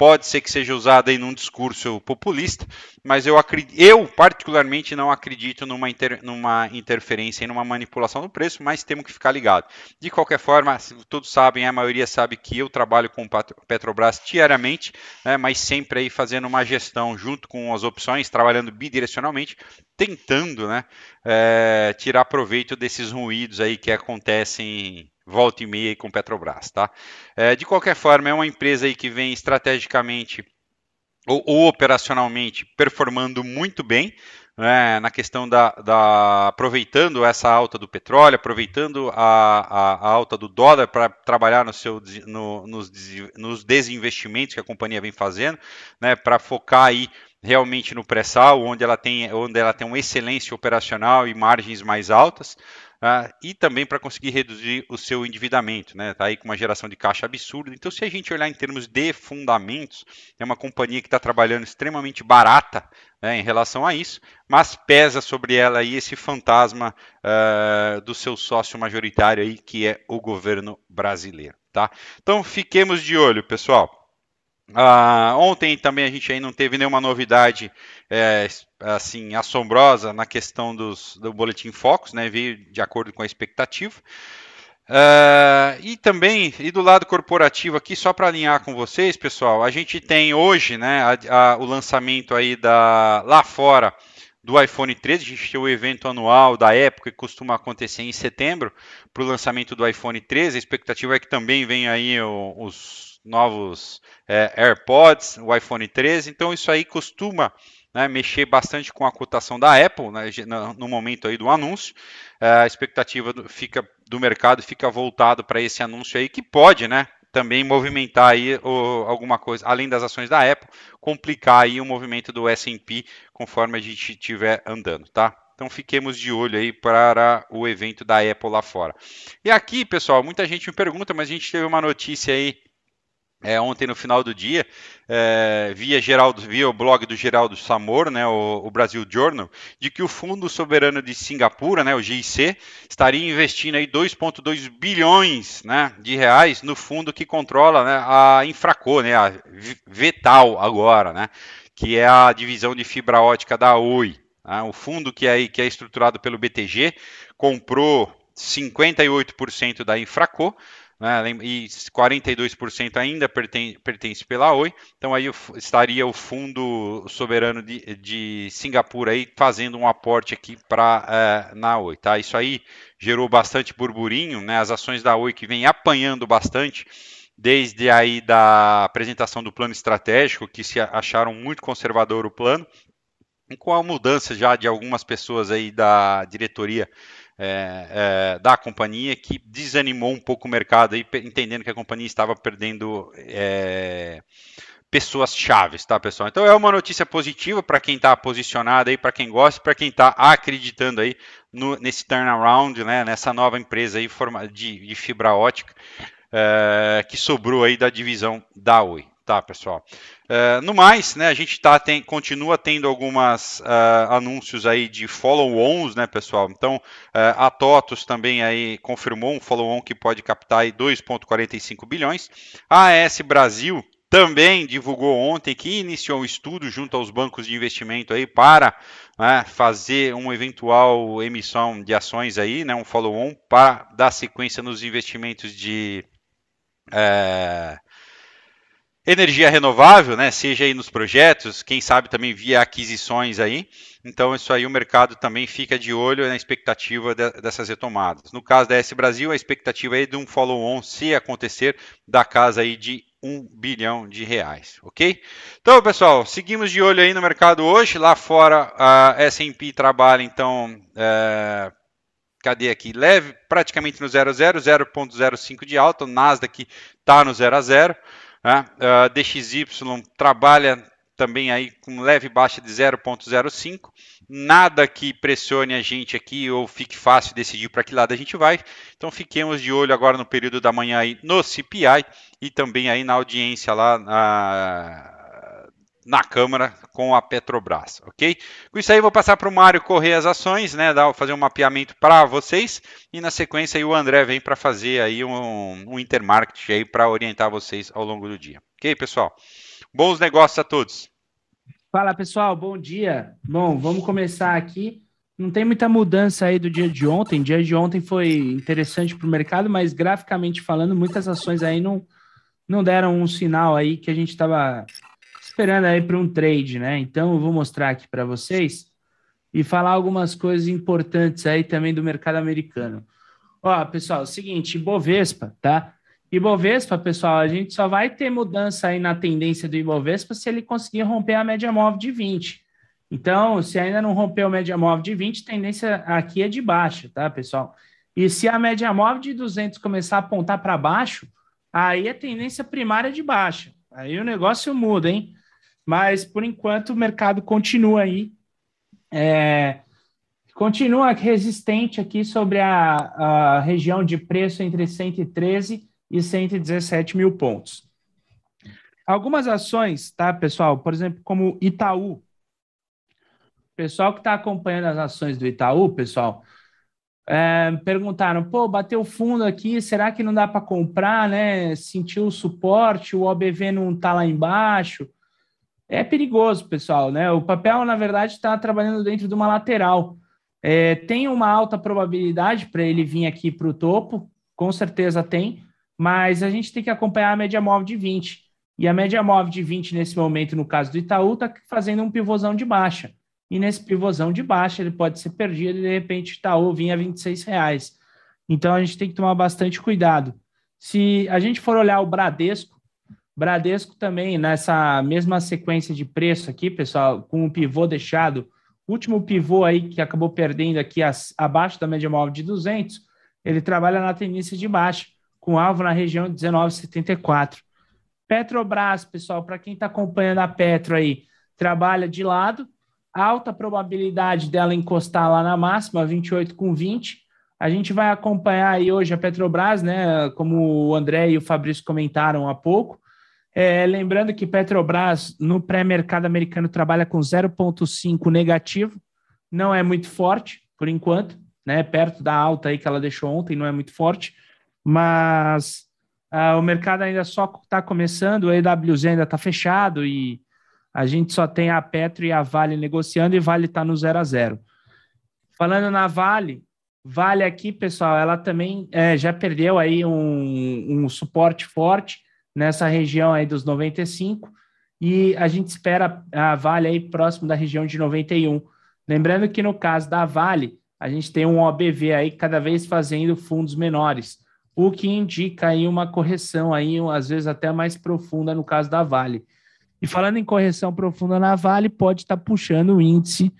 pode ser que seja usada em um discurso populista, mas eu, eu particularmente não acredito numa, inter, numa interferência e numa manipulação do preço, mas temos que ficar ligado. De qualquer forma, todos sabem, a maioria sabe que eu trabalho com Petrobras diariamente, né, mas sempre aí fazendo uma gestão junto com as opções, trabalhando bidirecionalmente, tentando né, é, tirar proveito desses ruídos aí que acontecem volta e meia com Petrobras, tá? É, de qualquer forma, é uma empresa aí que vem estrategicamente ou, ou operacionalmente performando muito bem, né, na questão da, da, aproveitando essa alta do petróleo, aproveitando a, a, a alta do dólar para trabalhar no seu, no, nos, nos, desinvestimentos que a companhia vem fazendo, né, para focar aí realmente no pré-sal, onde ela tem onde ela tem uma excelência operacional e margens mais altas. Uh, e também para conseguir reduzir o seu endividamento, né? Tá aí com uma geração de caixa absurda. Então, se a gente olhar em termos de fundamentos, é uma companhia que está trabalhando extremamente barata né, em relação a isso, mas pesa sobre ela aí esse fantasma uh, do seu sócio majoritário aí, que é o governo brasileiro, tá? Então, fiquemos de olho, pessoal. Uh, ontem também a gente aí não teve nenhuma novidade é, assim assombrosa na questão dos, do boletim Focus, né? Veio de acordo com a expectativa. Uh, e também, e do lado corporativo aqui, só para alinhar com vocês, pessoal, a gente tem hoje, né, a, a, o lançamento aí da lá fora do iPhone 13. A gente tem o evento anual da época que costuma acontecer em setembro para o lançamento do iPhone 13. A expectativa é que também venha aí os novos é, AirPods, o iPhone 13. Então isso aí costuma né, mexer bastante com a cotação da Apple né, no momento aí do anúncio. É, a expectativa do, fica, do mercado fica voltado para esse anúncio aí que pode, né? Também movimentar aí o, alguma coisa, além das ações da Apple, complicar aí o movimento do S&P conforme a gente estiver andando, tá? Então fiquemos de olho aí para o evento da Apple lá fora. E aqui, pessoal, muita gente me pergunta, mas a gente teve uma notícia aí é, ontem no final do dia, é, via, Geraldo, via o blog do Geraldo Samor, né, o, o, Brasil Journal, de que o Fundo Soberano de Singapura, né, o GIC, estaria investindo aí 2,2 bilhões né, de reais no fundo que controla né, a Infraco, né, a Vetal agora, né, que é a divisão de fibra ótica da Oi. Né, o fundo que é, que é estruturado pelo BTG comprou 58% da Infraco, né, e 42% ainda pertence, pertence pela Oi, então aí estaria o Fundo Soberano de, de Singapura aí fazendo um aporte aqui para é, na Oi, tá? Isso aí gerou bastante burburinho, né? As ações da Oi que vem apanhando bastante desde aí da apresentação do plano estratégico, que se acharam muito conservador o plano, com a mudança já de algumas pessoas aí da diretoria é, é, da companhia que desanimou um pouco o mercado, aí, entendendo que a companhia estava perdendo é, pessoas chaves, tá, pessoal? Então é uma notícia positiva para quem está posicionado aí, para quem gosta, para quem está acreditando aí no, nesse turnaround, né, nessa nova empresa aí de, de fibra ótica é, que sobrou aí da divisão da Oi. Tá, pessoal. Uh, no mais, né, a gente tá, tem, continua tendo algumas uh, anúncios aí de follow-ons, né, pessoal? Então, uh, a TOTUS também aí confirmou um follow-on que pode captar 2,45 bilhões. A AS Brasil também divulgou ontem que iniciou um estudo junto aos bancos de investimento aí para né, fazer uma eventual emissão de ações aí, né, um follow-on para dar sequência nos investimentos de é, energia renovável, né, seja aí nos projetos, quem sabe também via aquisições aí. Então, isso aí o mercado também fica de olho na expectativa de, dessas retomadas. No caso da S Brasil, a expectativa é de um follow-on, se acontecer, da casa aí de 1 bilhão de reais, ok? Então, pessoal, seguimos de olho aí no mercado hoje. Lá fora, a S&P trabalha, então, é, cadê aqui? Leve, praticamente no 0 a 0, 0.05 de alta. O Nasdaq está no 0 a 0. Né? Uh, DXY trabalha também aí com leve baixa de 0,05. Nada que pressione a gente aqui ou fique fácil decidir para que lado a gente vai. Então fiquemos de olho agora no período da manhã aí no CPI e também aí na audiência lá na, na Câmara com a Petrobras, ok? Com isso aí vou passar para o Mário correr as ações, né? Dar, fazer um mapeamento para vocês e na sequência aí o André vem para fazer aí um, um intermarket aí para orientar vocês ao longo do dia, ok, pessoal? Bons negócios a todos.
Fala pessoal, bom dia. Bom, vamos começar aqui. Não tem muita mudança aí do dia de ontem. Dia de ontem foi interessante para o mercado, mas graficamente falando, muitas ações aí não, não deram um sinal aí que a gente estava esperando aí para um trade, né? Então eu vou mostrar aqui para vocês e falar algumas coisas importantes aí também do mercado americano. Ó, pessoal, é o seguinte, Ibovespa, tá? Ibovespa, pessoal, a gente só vai ter mudança aí na tendência do Ibovespa se ele conseguir romper a média móvel de 20. Então, se ainda não rompeu a média móvel de 20, tendência aqui é de baixa, tá, pessoal? E se a média móvel de 200 começar a apontar para baixo, aí a tendência primária de baixa. Aí o negócio muda, hein? Mas por enquanto o mercado continua aí, é, continua resistente aqui sobre a, a região de preço entre 113 e 117 mil pontos. Algumas ações, tá, pessoal? Por exemplo, como Itaú. Pessoal que está acompanhando as ações do Itaú, pessoal, é, perguntaram: pô, bateu fundo aqui, será que não dá para comprar, né? Sentiu o suporte, o OBV não está lá embaixo é perigoso, pessoal, né? O papel, na verdade, está trabalhando dentro de uma lateral. É, tem uma alta probabilidade para ele vir aqui para o topo, com certeza tem, mas a gente tem que acompanhar a média móvel de 20. E a média móvel de 20, nesse momento, no caso do Itaú, está fazendo um pivôzão de baixa. E nesse pivôzão de baixa, ele pode ser perdido e, de repente, Itaú vinha a 26 reais. Então, a gente tem que tomar bastante cuidado. Se a gente for olhar o Bradesco, Bradesco também, nessa mesma sequência de preço aqui, pessoal, com o pivô deixado, último pivô aí que acabou perdendo aqui as, abaixo da média móvel de 200, ele trabalha na tendência de baixa, com alvo na região de 19,74. Petrobras, pessoal, para quem está acompanhando a Petro aí, trabalha de lado, alta probabilidade dela encostar lá na máxima, 28,20. A gente vai acompanhar aí hoje a Petrobras, né? Como o André e o Fabrício comentaram há pouco. É, lembrando que Petrobras no pré-mercado americano trabalha com 0,5 negativo, não é muito forte por enquanto, né? Perto da alta aí que ela deixou ontem, não é muito forte, mas ah, o mercado ainda só está começando, o EWZ ainda está fechado e a gente só tem a Petro e a Vale negociando e Vale está no 0 a 0. Falando na Vale, Vale aqui, pessoal, ela também é, já perdeu aí um, um suporte forte nessa região aí dos 95 e a gente espera a Vale aí próximo da região de 91. Lembrando que no caso da Vale, a gente tem um OBV aí cada vez fazendo fundos menores, o que indica aí uma correção aí, às vezes até mais profunda no caso da Vale. E falando em correção profunda na Vale, pode estar tá puxando o índice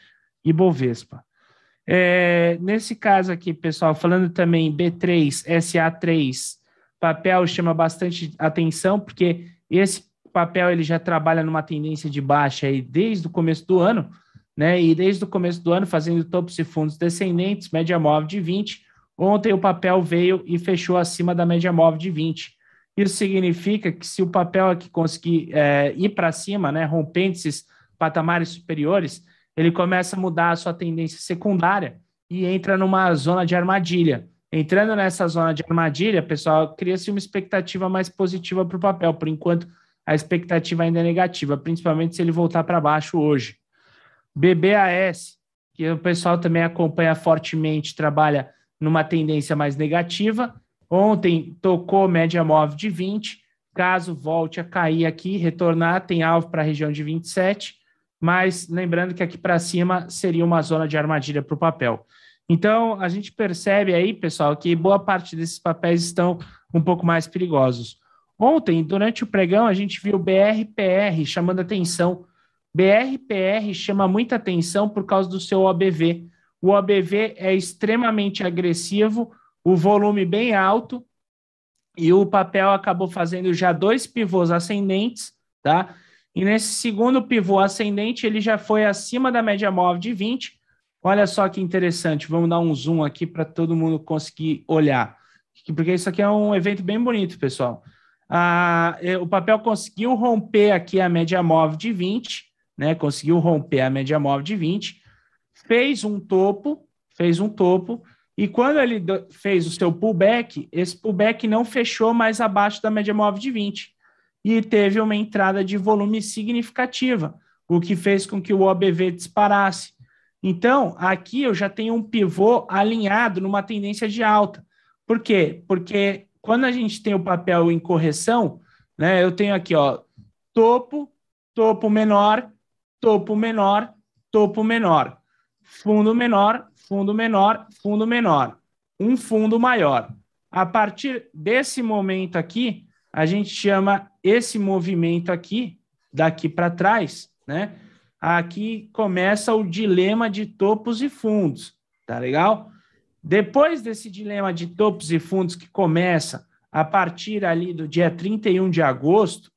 Ibovespa. É, nesse caso aqui, pessoal, falando também B3, SA3, papel chama bastante atenção, porque esse papel ele já trabalha numa tendência de baixa aí desde o começo do ano, né? E desde o começo do ano fazendo topos e fundos descendentes, média móvel de 20. Ontem o papel veio e fechou acima da média móvel de 20. Isso significa que se o papel aqui conseguir é, ir para cima, né, rompendo esses patamares superiores, ele começa a mudar a sua tendência secundária e entra numa zona de armadilha. Entrando nessa zona de armadilha, pessoal, cria-se uma expectativa mais positiva para o papel. Por enquanto, a expectativa ainda é negativa, principalmente se ele voltar para baixo hoje. BBAS, que o pessoal também acompanha fortemente, trabalha numa tendência mais negativa. Ontem tocou média móvel de 20. Caso volte a cair aqui, retornar, tem alvo para a região de 27. Mas lembrando que aqui para cima seria uma zona de armadilha para o papel. Então, a gente percebe aí, pessoal, que boa parte desses papéis estão um pouco mais perigosos. Ontem, durante o pregão, a gente viu BRPR chamando atenção. BRPR chama muita atenção por causa do seu OBV. O OBV é extremamente agressivo, o volume bem alto, e o papel acabou fazendo já dois pivôs ascendentes, tá? E nesse segundo pivô ascendente, ele já foi acima da média móvel de 20. Olha só que interessante, vamos dar um zoom aqui para todo mundo conseguir olhar, porque isso aqui é um evento bem bonito, pessoal ah, o papel conseguiu romper aqui a média móvel de 20, né? Conseguiu romper a média móvel de 20, fez um topo, fez um topo, e quando ele fez o seu pullback, esse pullback não fechou mais abaixo da média móvel de 20 e teve uma entrada de volume significativa, o que fez com que o OBV disparasse. Então, aqui eu já tenho um pivô alinhado numa tendência de alta. Por quê? Porque quando a gente tem o papel em correção, né, eu tenho aqui, ó, topo, topo menor, topo menor, topo menor, fundo menor, fundo menor, fundo menor, um fundo maior. A partir desse momento aqui, a gente chama esse movimento aqui, daqui para trás, né? Aqui começa o dilema de topos e fundos, tá legal? Depois desse dilema de topos e fundos que começa a partir ali do dia 31 de agosto,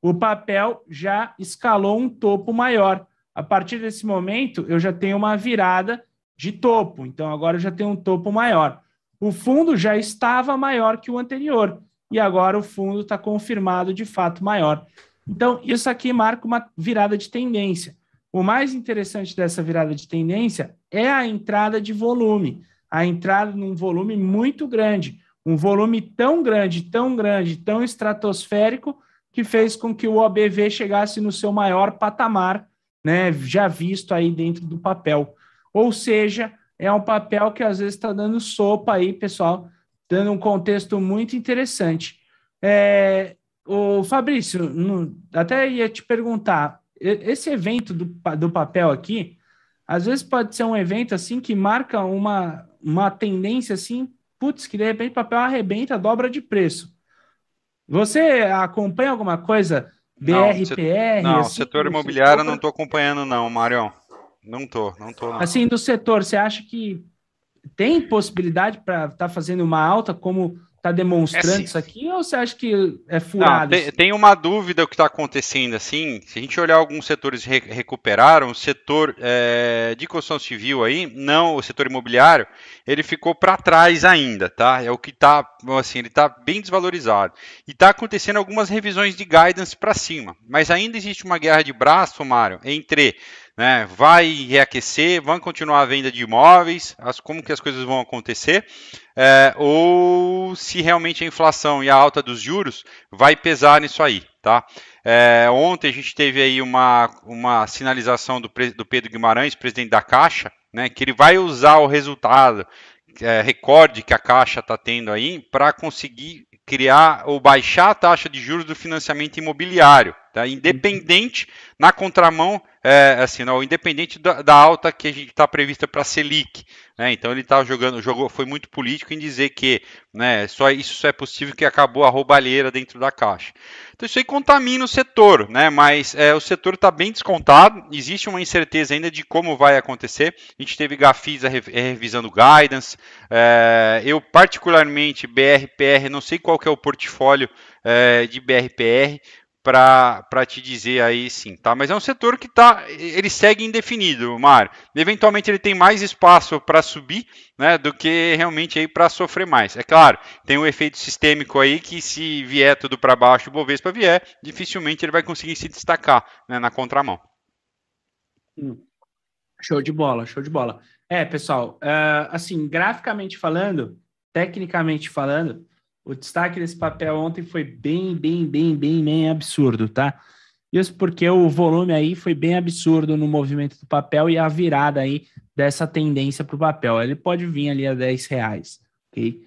o papel já escalou um topo maior. A partir desse momento, eu já tenho uma virada de topo. Então, agora eu já tenho um topo maior. O fundo já estava maior que o anterior. E agora o fundo está confirmado de fato maior. Então, isso aqui marca uma virada de tendência. O mais interessante dessa virada de tendência é a entrada de volume a entrada num volume muito grande, um volume tão grande, tão grande, tão estratosférico, que fez com que o OBV chegasse no seu maior patamar, né, já visto aí dentro do papel. Ou seja, é um papel que às vezes está dando sopa aí, pessoal, dando um contexto muito interessante. É, o Fabrício, até ia te perguntar, esse evento do, do papel aqui, às vezes pode ser um evento assim que marca uma, uma tendência assim, putz, que de repente o papel arrebenta, dobra de preço. Você acompanha alguma coisa? BRPR?
Não, assim, setor imobiliário não estou acompanhando, não, Marião. Não tô, não tô. Não.
Assim, do setor, você acha que tem possibilidade para estar tá fazendo uma alta como está demonstrando é, isso aqui ou você acha que é furado?
Não, tem, tem, uma dúvida o que está acontecendo assim. Se a gente olhar alguns setores re recuperaram, o setor é, de construção civil aí, não, o setor imobiliário, ele ficou para trás ainda, tá? É o que está, assim, ele está bem desvalorizado. E está acontecendo algumas revisões de guidance para cima, mas ainda existe uma guerra de braço, Mário, entre né, vai reaquecer, vão continuar a venda de imóveis, as, como que as coisas vão acontecer, é, ou se realmente a inflação e a alta dos juros vai pesar nisso aí, tá? É, ontem a gente teve aí uma, uma sinalização do, do Pedro Guimarães, presidente da Caixa, né, que ele vai usar o resultado, é, recorde que a Caixa está tendo aí, para conseguir criar ou baixar a taxa de juros do financiamento imobiliário, tá? independente na contramão é, assim, não, independente da, da, alta que a gente está prevista para a Selic. Né? Então ele está jogando, jogou, foi muito político em dizer que né, só, isso só é possível que acabou a roubalheira dentro da caixa. Então isso aí contamina o setor, né? mas é, o setor está bem descontado, existe uma incerteza ainda de como vai acontecer. A gente teve Gafisa revisando guidance, é, eu particularmente BRPR, não sei qual que é o portfólio é, de BRPR, para te dizer aí sim, tá? Mas é um setor que tá, ele segue indefinido, Mário. Eventualmente ele tem mais espaço para subir, né, do que realmente aí para sofrer mais. É claro, tem um efeito sistêmico aí que se vier tudo para baixo, o Bovespa vier, dificilmente ele vai conseguir se destacar né, na contramão.
Hum. Show de bola, show de bola. É, pessoal, uh, assim, graficamente falando, tecnicamente falando, O destaque desse papel ontem foi bem, bem, bem, bem, bem absurdo, tá? Isso porque o volume aí foi bem absurdo no movimento do papel e a virada aí dessa tendência para o papel. Ele pode vir ali a 10 reais, ok?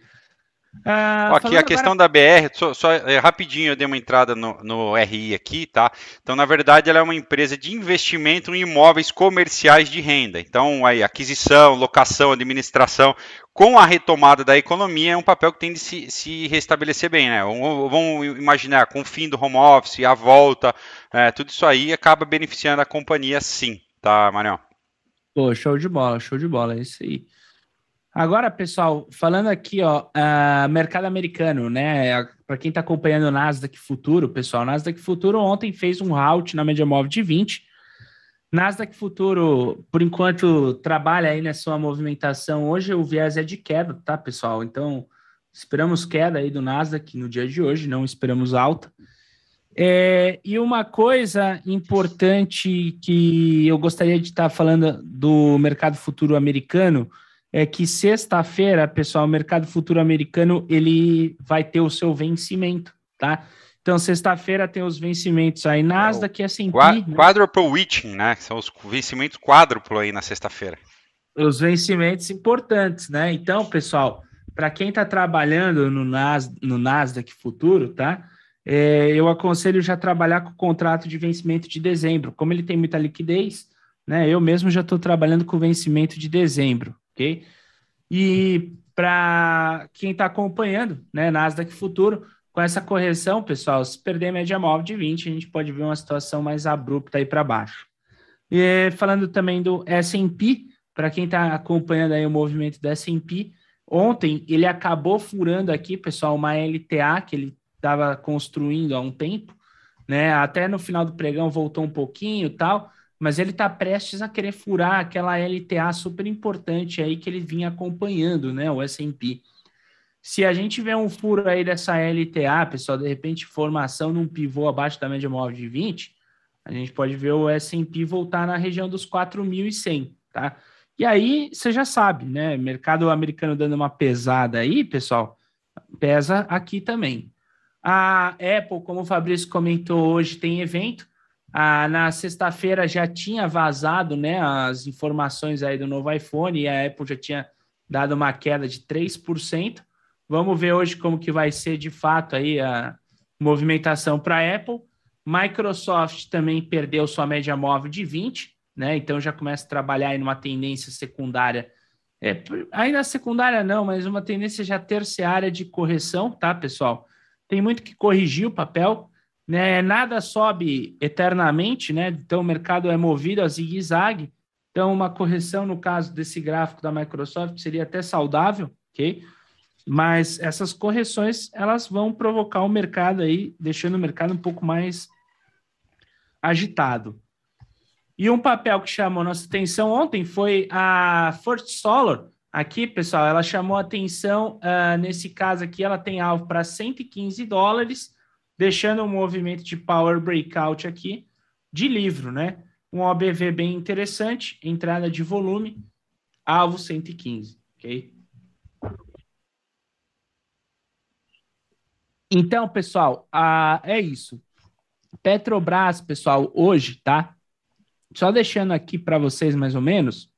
Ah, aqui a questão agora... da BR, só, só é, rapidinho eu dei uma entrada no, no, RI aqui, tá? Então, na verdade, ela é uma empresa de investimento em imóveis comerciais de renda. Então, aí, aquisição, locação, administração, com a retomada da economia, é um papel que tem de se, se restabelecer bem, né? Vamos imaginar, com o fim do home office, a volta, é, tudo isso aí acaba beneficiando a companhia sim, tá, Marião?
Pô, show de bola, show de bola, é isso aí. Agora, pessoal, falando aqui, ó, uh, mercado americano, né? Para quem está acompanhando o Nasdaq Futuro, pessoal, Nasdaq Futuro ontem fez um halt na média móvel de 20. Nasdaq Futuro, por enquanto, trabalha aí na sua movimentação. Hoje o viés é de queda, tá, pessoal? Então, esperamos queda aí do Nasdaq no dia de hoje, não esperamos alta. É, e uma coisa importante que eu gostaria de estar tá falando do mercado futuro americano é que sexta-feira, pessoal, o mercado futuro americano ele vai ter o seu vencimento, tá? Então, sexta-feira tem os vencimentos aí, Nasdaq, é S&P...
Né? Quadruple Witching, né? São os vencimentos quádruplo aí na sexta-feira.
Os vencimentos importantes, né? Então, pessoal, para quem está trabalhando no, Nas, no Nasdaq Futuro, tá? É, eu aconselho já trabalhar com o contrato de vencimento de dezembro. Como ele tem muita liquidez, né? Eu mesmo já estou trabalhando com o vencimento de dezembro, ok? E para quem está acompanhando, né, Nasdaq Futuro, com essa correção, pessoal, se perder a média móvel de 20, a gente pode ver uma situação mais abrupta aí para baixo. E falando também do S&P, para quem está acompanhando aí o movimento do S&P, ontem ele acabou furando aqui, pessoal, uma LTA que ele estava construindo há um tempo, né? Até no final do pregão voltou um pouquinho tal, mas ele está prestes a querer furar aquela LTA super importante aí que ele vinha acompanhando, né, o S&P. Se a gente vê um furo aí dessa LTA, pessoal, de repente formação num pivô abaixo da média móvel de 20, a gente pode ver o S&P voltar na região dos 4.100, tá? E aí, você já sabe, né, mercado americano dando uma pesada aí, pessoal, pesa aqui também. A Apple, como o Fabrício comentou hoje, tem evento, ah, na sexta-feira já tinha vazado né, as informações aí do novo iPhone e a Apple já tinha dado uma queda de 3%. Vamos ver hoje como que vai ser de fato aí a movimentação para a Apple. Microsoft também perdeu sua média móvel de 20, né? Então já começa a trabalhar em uma tendência secundária. É, ainda secundária não, mas uma tendência já terciária de correção, tá, pessoal? Tem muito que corrigir o papel né? Nada sobe eternamente, né? Então o mercado é movido a zigue-zague. Então uma correção no caso desse gráfico da Microsoft seria até saudável, ok? Mas essas correções elas vão provocar o mercado aí, deixando o mercado um pouco mais agitado. E um papel que chamou nossa atenção ontem foi a First Solar. Aqui, pessoal, ela chamou atenção, uh, nesse caso aqui, ela tem alvo para 115 dólares deixando um movimento de power breakout aqui de livro, né? Um OBV bem interessante, entrada de volume, alvo 115, ok? Então, pessoal, a, é isso. Petrobras, pessoal, hoje, tá? Só deixando aqui para vocês mais ou menos,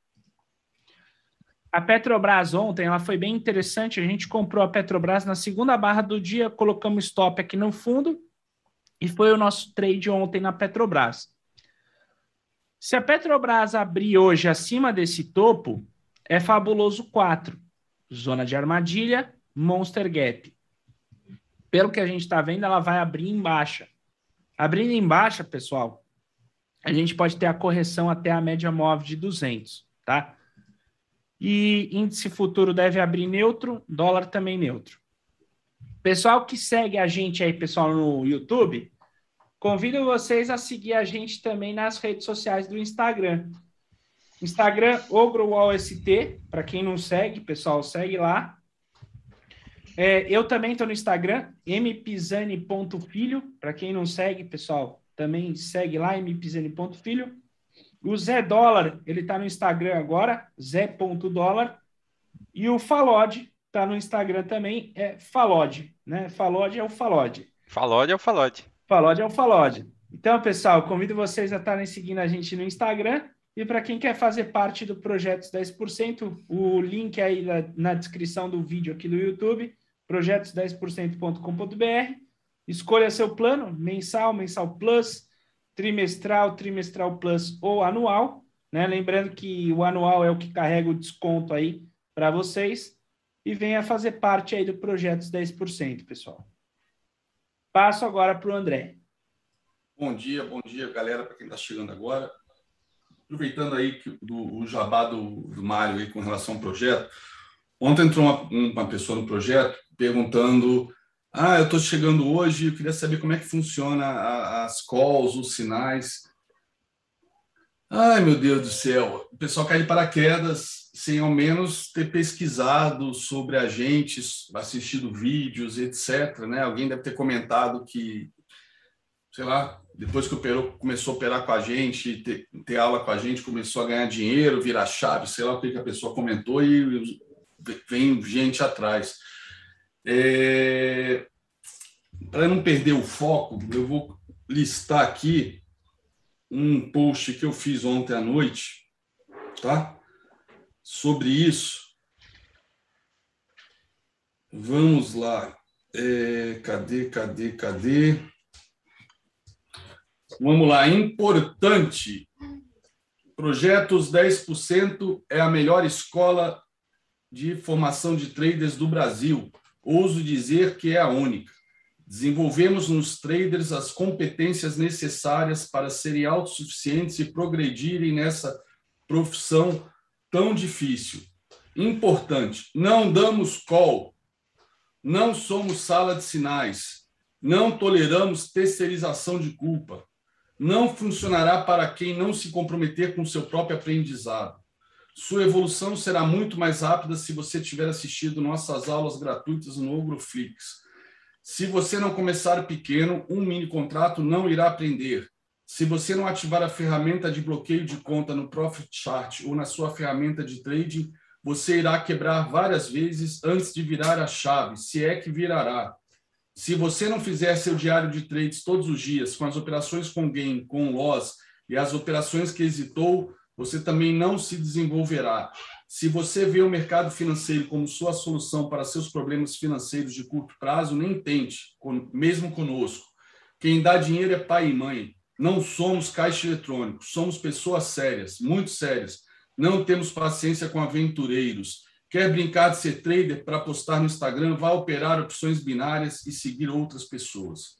a Petrobras ontem ela foi bem interessante. A gente comprou a Petrobras na segunda barra do dia, colocamos stop aqui no fundo e foi o nosso trade ontem na Petrobras. Se a Petrobras abrir hoje acima desse topo, é fabuloso 4. Zona de armadilha, Monster Gap. Pelo que a gente está vendo, ela vai abrir em baixa. Abrindo em baixa, pessoal, a gente pode ter a correção até a média móvel de 200, tá? E índice futuro deve abrir neutro, dólar também neutro. Pessoal que segue a gente aí, pessoal, no YouTube, convido vocês a seguir a gente também nas redes sociais do Instagram. Instagram, OgroWallST, para quem não segue, pessoal, segue lá. É, eu também estou no Instagram, mpisani.filho, para quem não segue, pessoal, também segue lá, mpisani.filho. O Zé Dólar, ele está no Instagram agora, Zé.dólar. E o Falode, tá no Instagram também, é Falode, né? Falode é o Falode.
Falode é o Falode.
Falode é o Falode. Então, pessoal, convido vocês a estarem seguindo a gente no Instagram. E para quem quer fazer parte do Projetos 10%, o link aí na, na descrição do vídeo aqui do YouTube, projetos10%.com.br. Escolha seu plano, mensal, mensal plus, trimestral, trimestral plus ou anual. Né? Lembrando que o anual é o que carrega o desconto aí para vocês. E venha fazer parte aí do Projetos 10%, pessoal. Passo agora para o André.
Bom dia, bom dia, galera, para quem está chegando agora. Aproveitando aí que, do, o jabá do, do Mário aí com relação ao projeto, ontem entrou uma, uma pessoa no projeto perguntando ah, eu estou chegando hoje, eu queria saber como é que funciona a, as calls, os sinais. Ai, meu Deus do céu, o pessoal cai de paraquedas sem ao menos ter pesquisado sobre a gente, assistido vídeos, etc. Né? Alguém deve ter comentado que, sei lá, depois que operou, começou a operar com a gente, ter, ter aula com a gente, começou a ganhar dinheiro, virar chave, sei lá o que a pessoa comentou e vem gente atrás. É... Para não perder o foco, eu vou listar aqui um post que eu fiz ontem à noite, tá? Sobre isso. Vamos lá. É... Cadê, cadê, cadê? Vamos lá. Importante. Projetos 10% é a melhor escola de formação de traders do Brasil ouso dizer que é a única. Desenvolvemos nos traders as competências necessárias para serem autossuficientes e progredirem nessa profissão tão difícil. Importante, não damos call, não somos sala de sinais, não toleramos terceirização de culpa. Não funcionará para quem não se comprometer com seu próprio aprendizado. Sua evolução será muito mais rápida se você tiver assistido nossas aulas gratuitas no Ogroflix. Se você não começar pequeno, um mini contrato não irá aprender. Se você não ativar a ferramenta de bloqueio de conta no Profit Chart ou na sua ferramenta de trading, você irá quebrar várias vezes antes de virar a chave, se é que virará. Se você não fizer seu diário de trades todos os dias, com as operações com gain, com loss e as operações que hesitou, você também não se desenvolverá. Se você vê o mercado financeiro como sua solução para seus problemas financeiros de curto prazo, nem tente, mesmo conosco. Quem dá dinheiro é pai e mãe. Não somos caixa eletrônico, somos pessoas sérias, muito sérias. Não temos paciência com aventureiros. Quer brincar de ser trader para postar no Instagram, vá operar opções binárias e seguir outras pessoas.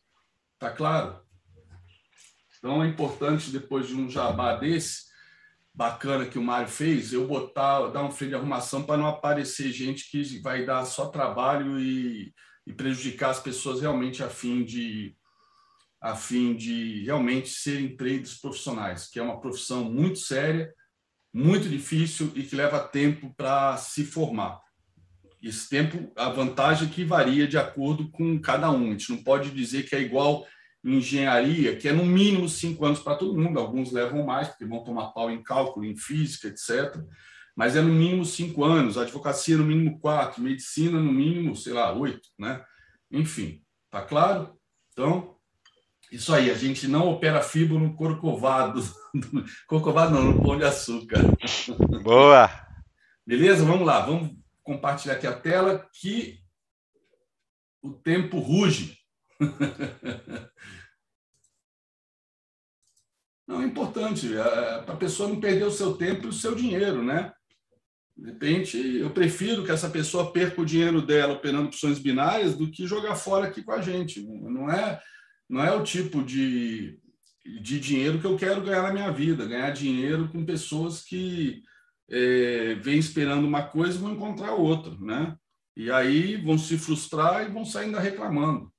Tá claro? Então é importante, depois de um jabá desse, bacana que o Mário fez, eu botar, dar um freio de arrumação para não aparecer gente que vai dar só trabalho e, e, prejudicar as pessoas realmente a fim de a fim de realmente serem traders profissionais, que é uma profissão muito séria, muito difícil e que leva tempo para se formar. Esse tempo, a vantagem é que varia de acordo com cada um. A gente não pode dizer que é igual em engenharia, que é no mínimo cinco anos para todo mundo, alguns levam mais, porque vão tomar pau em cálculo, em física, etc. Mas é no mínimo cinco anos, advocacia no mínimo quatro, medicina no mínimo, sei lá, oito, né? Enfim, tá claro? Então, isso aí, a gente não opera fibra no corcovado. *laughs* corcovado não, no pão de açúcar.
Boa!
Beleza? Vamos lá, vamos compartilhar aqui a tela que o tempo ruge. *laughs* Não, é importante, é, para a pessoa não perder o seu tempo e o seu dinheiro, né? De repente, eu prefiro que essa pessoa perca o dinheiro dela operando opções binárias do que jogar fora aqui com a gente. Não é, não é o tipo de, de dinheiro que eu quero ganhar na minha vida, ganhar dinheiro com pessoas que é, vêm esperando uma coisa e vão encontrar outra, né? E aí vão se frustrar e vão sair ainda reclamando.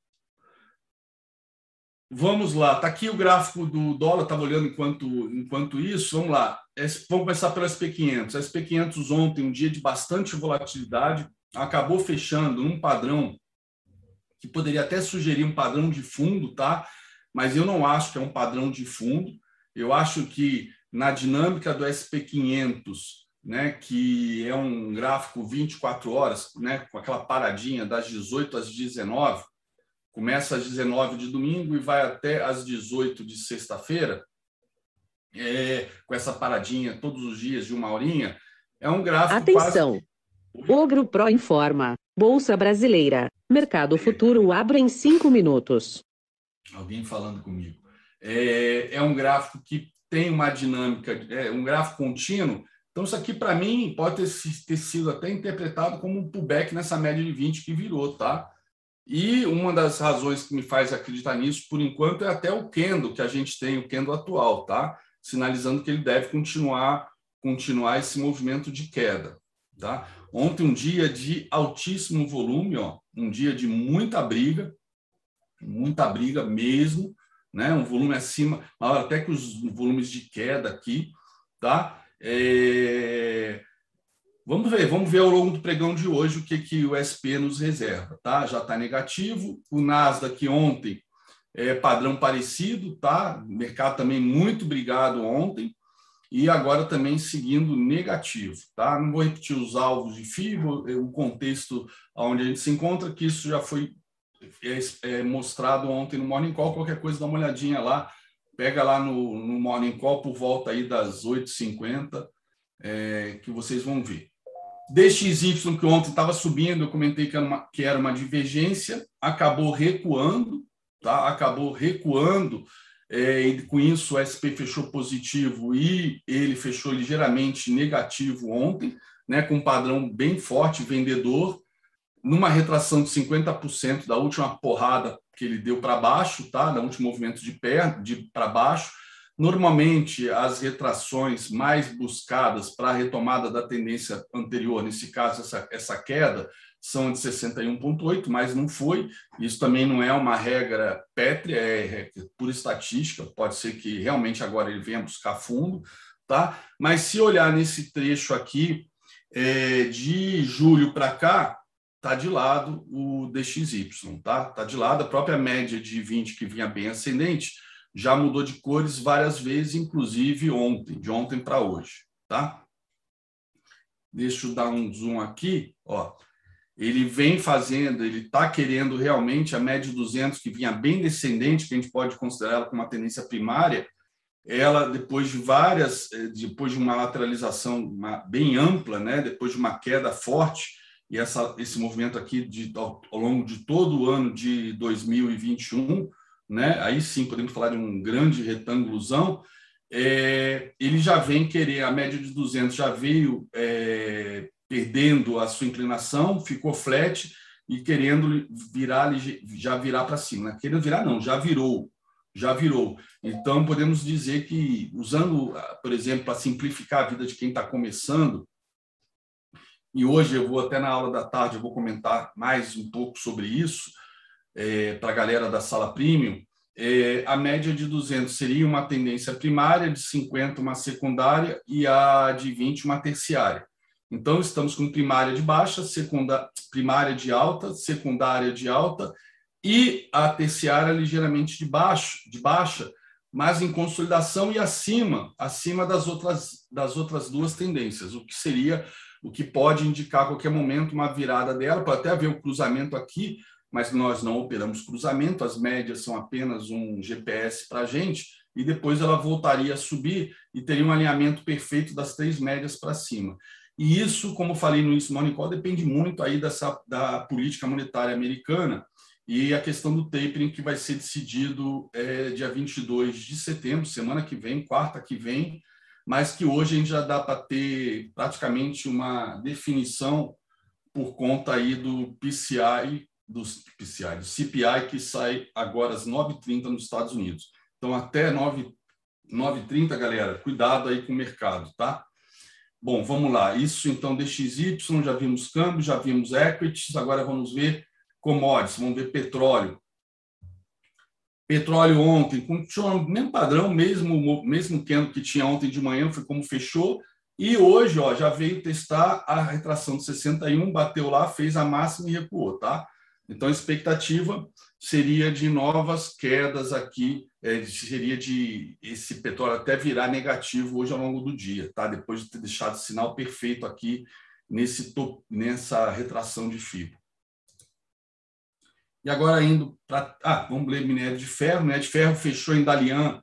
Vamos lá, está aqui o gráfico do dólar, estava olhando enquanto, enquanto isso. Vamos lá, vamos começar pelo SP500. SP500 ontem, um dia de bastante volatilidade, acabou fechando num padrão que poderia até sugerir um padrão de fundo, tá? Mas eu não acho que é um padrão de fundo. Eu acho que na dinâmica do SP500 né, que é um gráfico 24 horas, né, com aquela paradinha das 18 às 19, começa às 19 de domingo e vai até às 18 de sexta-feira, é, com essa paradinha todos os dias de uma horinha, é um gráfico
Atenção! Quase... Ogro Pro informa. Bolsa Brasileira. Mercado Futuro abre em cinco minutos.
Alguém falando comigo. É, é um gráfico que tem uma dinâmica, é um gráfico contínuo. Então, isso aqui, para mim, pode ter, ter, sido até interpretado como um pullback nessa média de 20 que virou, tá? E uma das razões que me faz acreditar nisso, por enquanto, é até o Kendo que a gente tem, o Kendo atual, tá? Sinalizando que ele deve continuar, continuar esse movimento de queda, tá? Ontem, um dia de altíssimo volume, ó, um dia de muita briga, muita briga mesmo, né? Um volume acima, até que os volumes de queda aqui, tá? É... Vamos ver, vamos ver ao longo do pregão de hoje o que, que o SP nos reserva, tá? Já está negativo. O Nasdaq ontem é padrão parecido, tá? O mercado também muito brigado ontem e agora também seguindo negativo, tá? Não vou repetir os alvos de FIBA, o contexto onde a gente se encontra, que isso já foi é, é mostrado ontem no Morning Call, qualquer coisa dá uma olhadinha lá, pega lá no, no Morning Call por volta aí das 8h50, é, que vocês vão ver. DXY, que ontem estava subindo, eu comentei que era, uma, que era uma divergência, acabou recuando, tá? acabou recuando, é, e com isso o SP fechou positivo e ele fechou ligeiramente negativo ontem, né, com um padrão bem forte vendedor, numa retração de 50% da última porrada que ele deu para baixo, tá? No último movimento de pé, de para baixo. Normalmente, as retrações mais buscadas para a retomada da tendência anterior, nesse caso, essa, essa queda, são de 61,8, mas não foi. Isso também não é uma regra pétrea, é, é por estatística. Pode ser que realmente agora ele venha buscar fundo, tá? Mas se olhar nesse trecho aqui, é, de julho para cá, está de lado o DXY, tá? Está de lado a própria média de 20 que vinha bem ascendente, já mudou de cores várias vezes, inclusive ontem, de ontem para hoje, tá? Deixa eu dar um zoom aqui, ó. Ele vem fazendo, ele está querendo realmente a média de 200 que vinha bem descendente, que a gente pode considerar ela como uma tendência primária, ela depois de várias, eh, depois de uma lateralização uma, bem ampla, né, depois de uma queda forte, e essa, esse movimento aqui de, ao, ao, longo de todo o ano de 2021, né, aí sim podemos falar de um grande retângulozão, é, ele já vem querer, a média de 200 já veio é, perdendo a sua inclinação, ficou flat e querendo virar, já virar para cima. Né? Querendo virar, não, já virou, já virou. Então, podemos dizer que, usando, por exemplo, para simplificar a vida de quem está começando, e hoje eu vou até na aula da tarde, eu vou comentar mais um pouco sobre isso é, para a galera da sala premium. É, a média de 200 seria uma tendência primária, de 50 uma secundária e a de 20 uma terciária. Então, estamos com primária de baixa, secundária, primária de alta, secundária de alta e a terciária ligeiramente de, baixo, de baixa, mas em consolidação e acima, acima das outras, das outras duas tendências, o que seria o que pode indicar a qualquer momento uma virada dela. Pode até haver o cruzamento aqui, mas nós não operamos cruzamento, as médias são apenas um GPS para a gente, e depois ela voltaria a subir e teria um alinhamento perfeito das três médias para cima. E isso, como falei no início Call, depende muito aí dessa, da política monetária americana e a questão do tapering que vai ser decidido é, dia 22 de setembro, semana que vem, quarta que vem, mas que hoje a gente já dá para ter praticamente uma definição por conta aí do PCI, do PCI, do CPI, que sai agora às 9h30 nos Estados Unidos. Então, até 9h30, galera, cuidado aí com o mercado, tá? Bom, vamos lá. Isso, então, DXY, já vimos câmbio, já vimos equities, agora vamos ver commodities, vamos ver petróleo. Petróleo ontem continua o mesmo padrão, mesmo mesmo que tinha ontem de manhã, foi como fechou. E hoje, ó, já veio testar a retração de 61, bateu lá, fez a máxima e recuou, tá? Então, a expectativa seria de novas quedas aqui, é, seria de esse petróleo até virar negativo hoje ao longo do dia, tá? Depois de ter deixado sinal perfeito aqui nesse nessa retração de FIBO. E agora indo para. Ah, vamos ler minério de ferro. Minério de ferro fechou em Dalian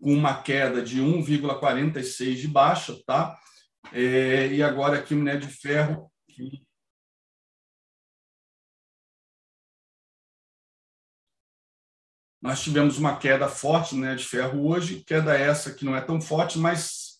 com uma queda de 1,46 de baixa, tá? É, e agora aqui o minério de ferro. Nós tivemos uma queda forte minério de ferro hoje, queda essa que não é tão forte, mas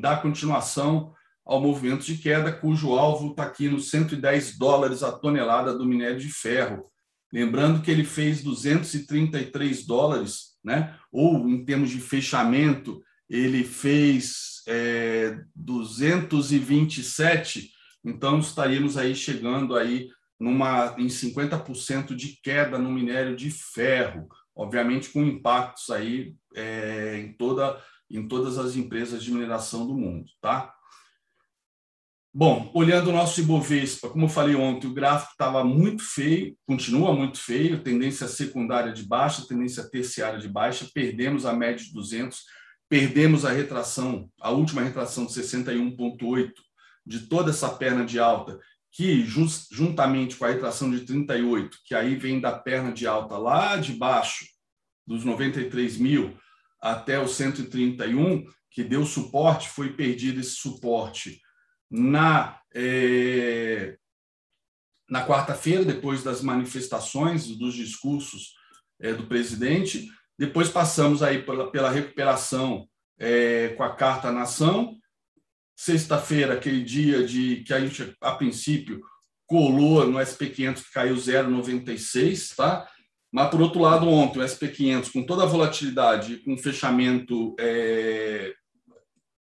dá continuação ao movimento de queda, cujo alvo está aqui nos 110 dólares a tonelada do minério de ferro. Lembrando que ele fez 233 dólares, né? ou em termos de fechamento, ele fez é, 227, então estaríamos aí chegando aí numa, em 50% de queda no minério de ferro, obviamente com impactos aí é, em, toda, em todas as empresas de mineração do mundo. Tá? Bom, olhando o nosso Ibovespa, como eu falei ontem, o gráfico estava muito feio, continua muito feio, tendência secundária de baixa, tendência terciária de baixa, perdemos a média de 200, perdemos a retração, a última retração de 61,8 de toda essa perna de alta, que juntamente com a retração de 38, que aí vem da perna de alta lá de baixo, dos 93 mil até o 131, que deu suporte, foi perdido esse suporte na, é, na quarta-feira, depois das manifestações, dos discursos é, do presidente. Depois passamos aí pela, pela recuperação é, com a Carta à Nação. Sexta-feira, aquele dia de que a gente, a princípio, colou no SP500 que caiu 0,96, tá? Mas, por outro lado, ontem o SP500, com toda a volatilidade, com fechamento é,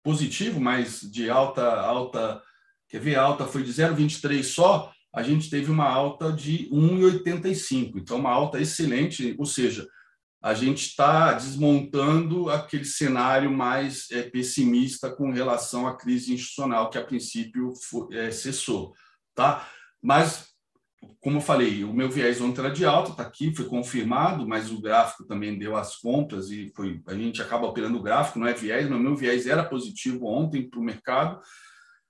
positivo, mas de alta, alta, quer ver, alta foi de 0,23 só, a gente teve uma alta de 1,85. Então, uma alta excelente, ou seja, a gente está desmontando aquele cenário mais é, pessimista com relação à crise institucional que a princípio é, cessou, tá? Mas como eu falei, o meu viés ontem era de alta, está aqui, foi confirmado, mas o gráfico também deu as compras e foi, a gente acaba operando o gráfico, não é viés, mas o meu viés era positivo ontem para o mercado.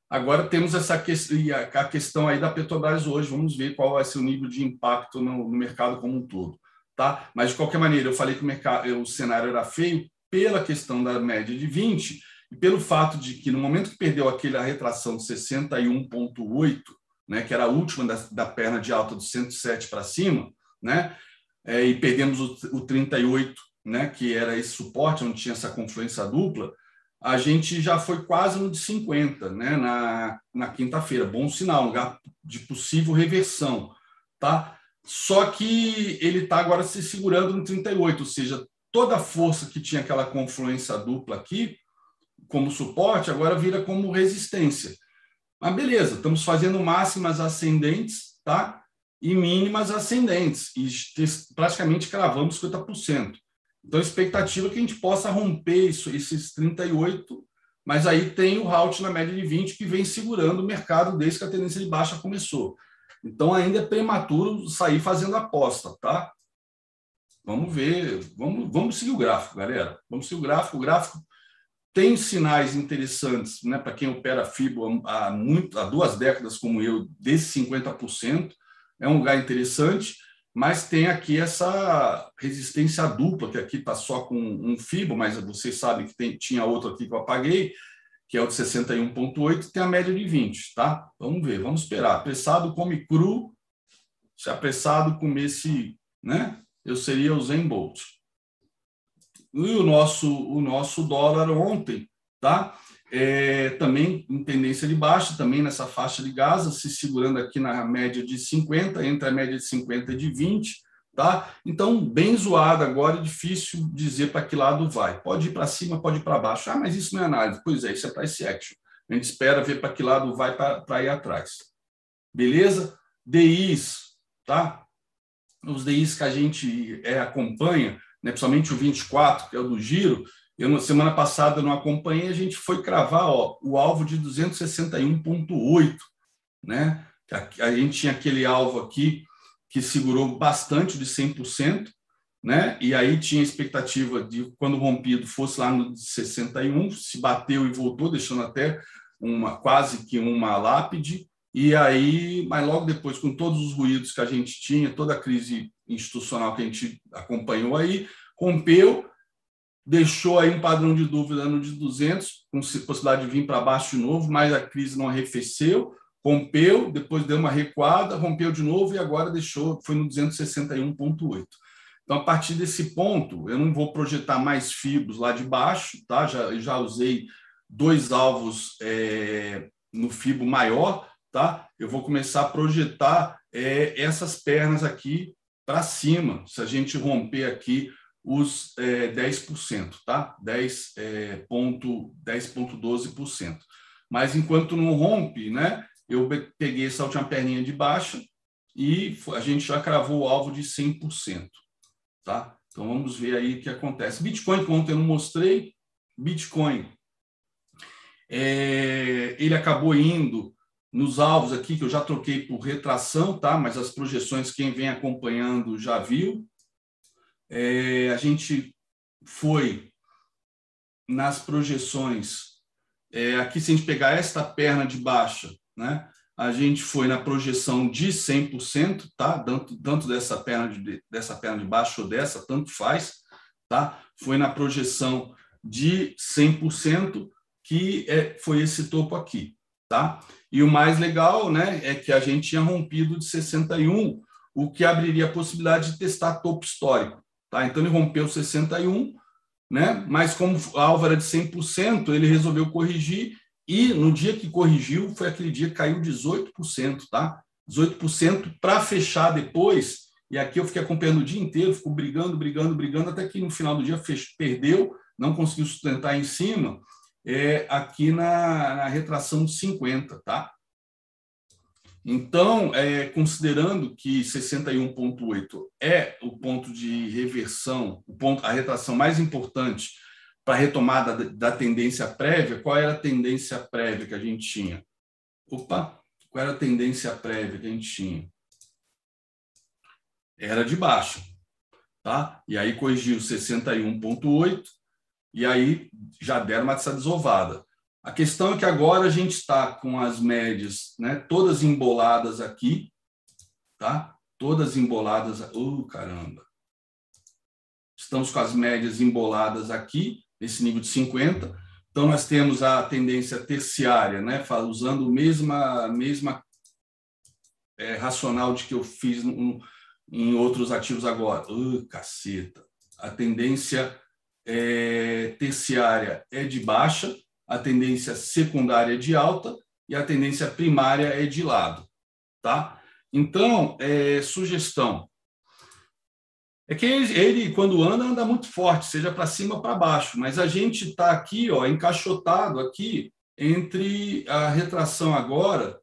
Agora temos essa questão, a questão aí da Petrobras hoje, vamos ver qual vai ser o nível de impacto no, no mercado como um todo. Tá? Mas, de qualquer maneira, eu falei que o, mercado, o cenário era feio pela questão da média de 20 e pelo fato de que, no momento que perdeu aquela retração de 61,8, né, que era a última da, da perna de alta do 107 para cima, né, é, e perdemos o, o 38, né, que era esse suporte, onde tinha essa confluência dupla, a gente já foi quase no de 50 né, na, na quinta-feira. Bom sinal, lugar de possível reversão. Tá? Só que ele está agora se segurando no 38, ou seja, toda a força que tinha aquela confluência dupla aqui, como suporte, agora vira como resistência. Mas beleza, estamos fazendo máximas ascendentes tá? e mínimas ascendentes, e praticamente cravamos 50%. Então, a expectativa é que a gente possa romper isso, esses 38, mas aí tem o halt na média de 20 que vem segurando o mercado desde que a tendência de baixa começou. Então, ainda é prematuro sair fazendo aposta, tá? Vamos ver, vamos, vamos seguir o gráfico, galera. Vamos seguir o gráfico. O gráfico tem sinais interessantes né, para quem opera FIBO há, muito, há duas décadas, como eu, desse 50%. É um lugar interessante, mas tem aqui essa resistência dupla, que aqui está só com um FIBO, mas vocês sabem que tem, tinha outro aqui que eu apaguei, que é o de 61,8, tem a média de 20, tá? Vamos ver, vamos esperar. Apressado come cru, se apressado comesse, né? Eu seria o Zen Bolt. E o nosso, o nosso dólar ontem, tá? É, também em tendência de baixa, também nessa faixa de Gaza, se segurando aqui na média de 50, entre a média de 50 e de 20, tá? Então, bem zoado agora, difícil dizer para que lado vai. Pode ir para cima, pode ir para baixo. Ah, mas isso não é análise. Pois é, isso é price action. A gente espera ver para que lado vai para ir atrás. Beleza? DIs, tá? Os DIs que a gente é, acompanha, né, principalmente o 24, que é o do giro, eu na semana passada não acompanhei, a gente foi cravar ó, o alvo de 261,8, né? A, a gente tinha aquele alvo aqui que segurou bastante de 100%, né? E aí tinha expectativa de quando rompido fosse lá no 61, se bateu e voltou, deixando até uma quase que uma lápide. E aí, mas logo depois, com todos os ruídos que a gente tinha, toda a crise institucional que a gente acompanhou aí, rompeu, deixou aí um padrão de dúvida no de 200, com possibilidade de vir para baixo de novo, mas a crise não arrefeceu, rompeu, depois deu uma recuada, rompeu de novo e agora deixou, foi no 261,8. Então, a partir desse ponto, eu não vou projetar mais fibros lá de baixo, tá? Já, já usei dois alvos é, no fibo maior, tá? Eu vou começar a projetar é, essas pernas aqui para cima, se a gente romper aqui os é, 10%, tá? 10,12%. É, Mas enquanto não rompe, né? Eu peguei essa última perninha de baixa e a gente já cravou o alvo de 100%. Tá? Então vamos ver aí o que acontece. Bitcoin, que ontem eu não mostrei, Bitcoin, é, ele acabou indo nos alvos aqui, que eu já troquei por retração, tá? mas as projeções, quem vem acompanhando já viu. É, a gente foi nas projeções, é, aqui se a gente pegar esta perna de baixa, né? a gente foi na projeção de 100%, tá? Tanto, tanto dessa perna de, dessa perna de baixo ou dessa, tanto faz, tá? Foi na projeção de 100% que é, foi esse topo aqui, tá? E o mais legal, né, é que a gente tinha rompido de 61, o que abriria a possibilidade de testar topo histórico, tá? Então ele rompeu 61, né? Mas como a alvo era de 100%, ele resolveu corrigir e no dia que corrigiu, foi aquele dia que caiu 18%, tá? 18% para fechar depois. E aqui eu fiquei acompanhando o dia inteiro, ficou brigando, brigando, brigando, até que no final do dia perdeu, não conseguiu sustentar em cima, é, aqui na, na retração de 50, tá? Então, é, considerando que 61,8 é o ponto de reversão, o ponto, a retração mais importante para a retomada da tendência prévia, qual era a tendência prévia que a gente tinha? Opa, qual era a tendência prévia que a gente tinha? Era de baixa, tá? E aí corrigiu 61,8 e aí já deram uma desovada. A questão é que agora a gente está com as médias, né, todas emboladas aqui, tá? Todas emboladas, oh, caramba. Estamos com as médias emboladas aqui esse nível de 50. Então, nós temos a tendência terciária, né, usando a mesma, mesma é, racional de que eu fiz no, em outros ativos agora. Uh, caceta! A tendência é, terciária é de baixa, a tendência secundária é de alta e a tendência primária é de lado. Tá? Então, é, sugestão, é que ele, quando anda, anda muito forte, seja para cima para baixo. Mas a gente está aqui, ó, encaixotado aqui entre a retração agora.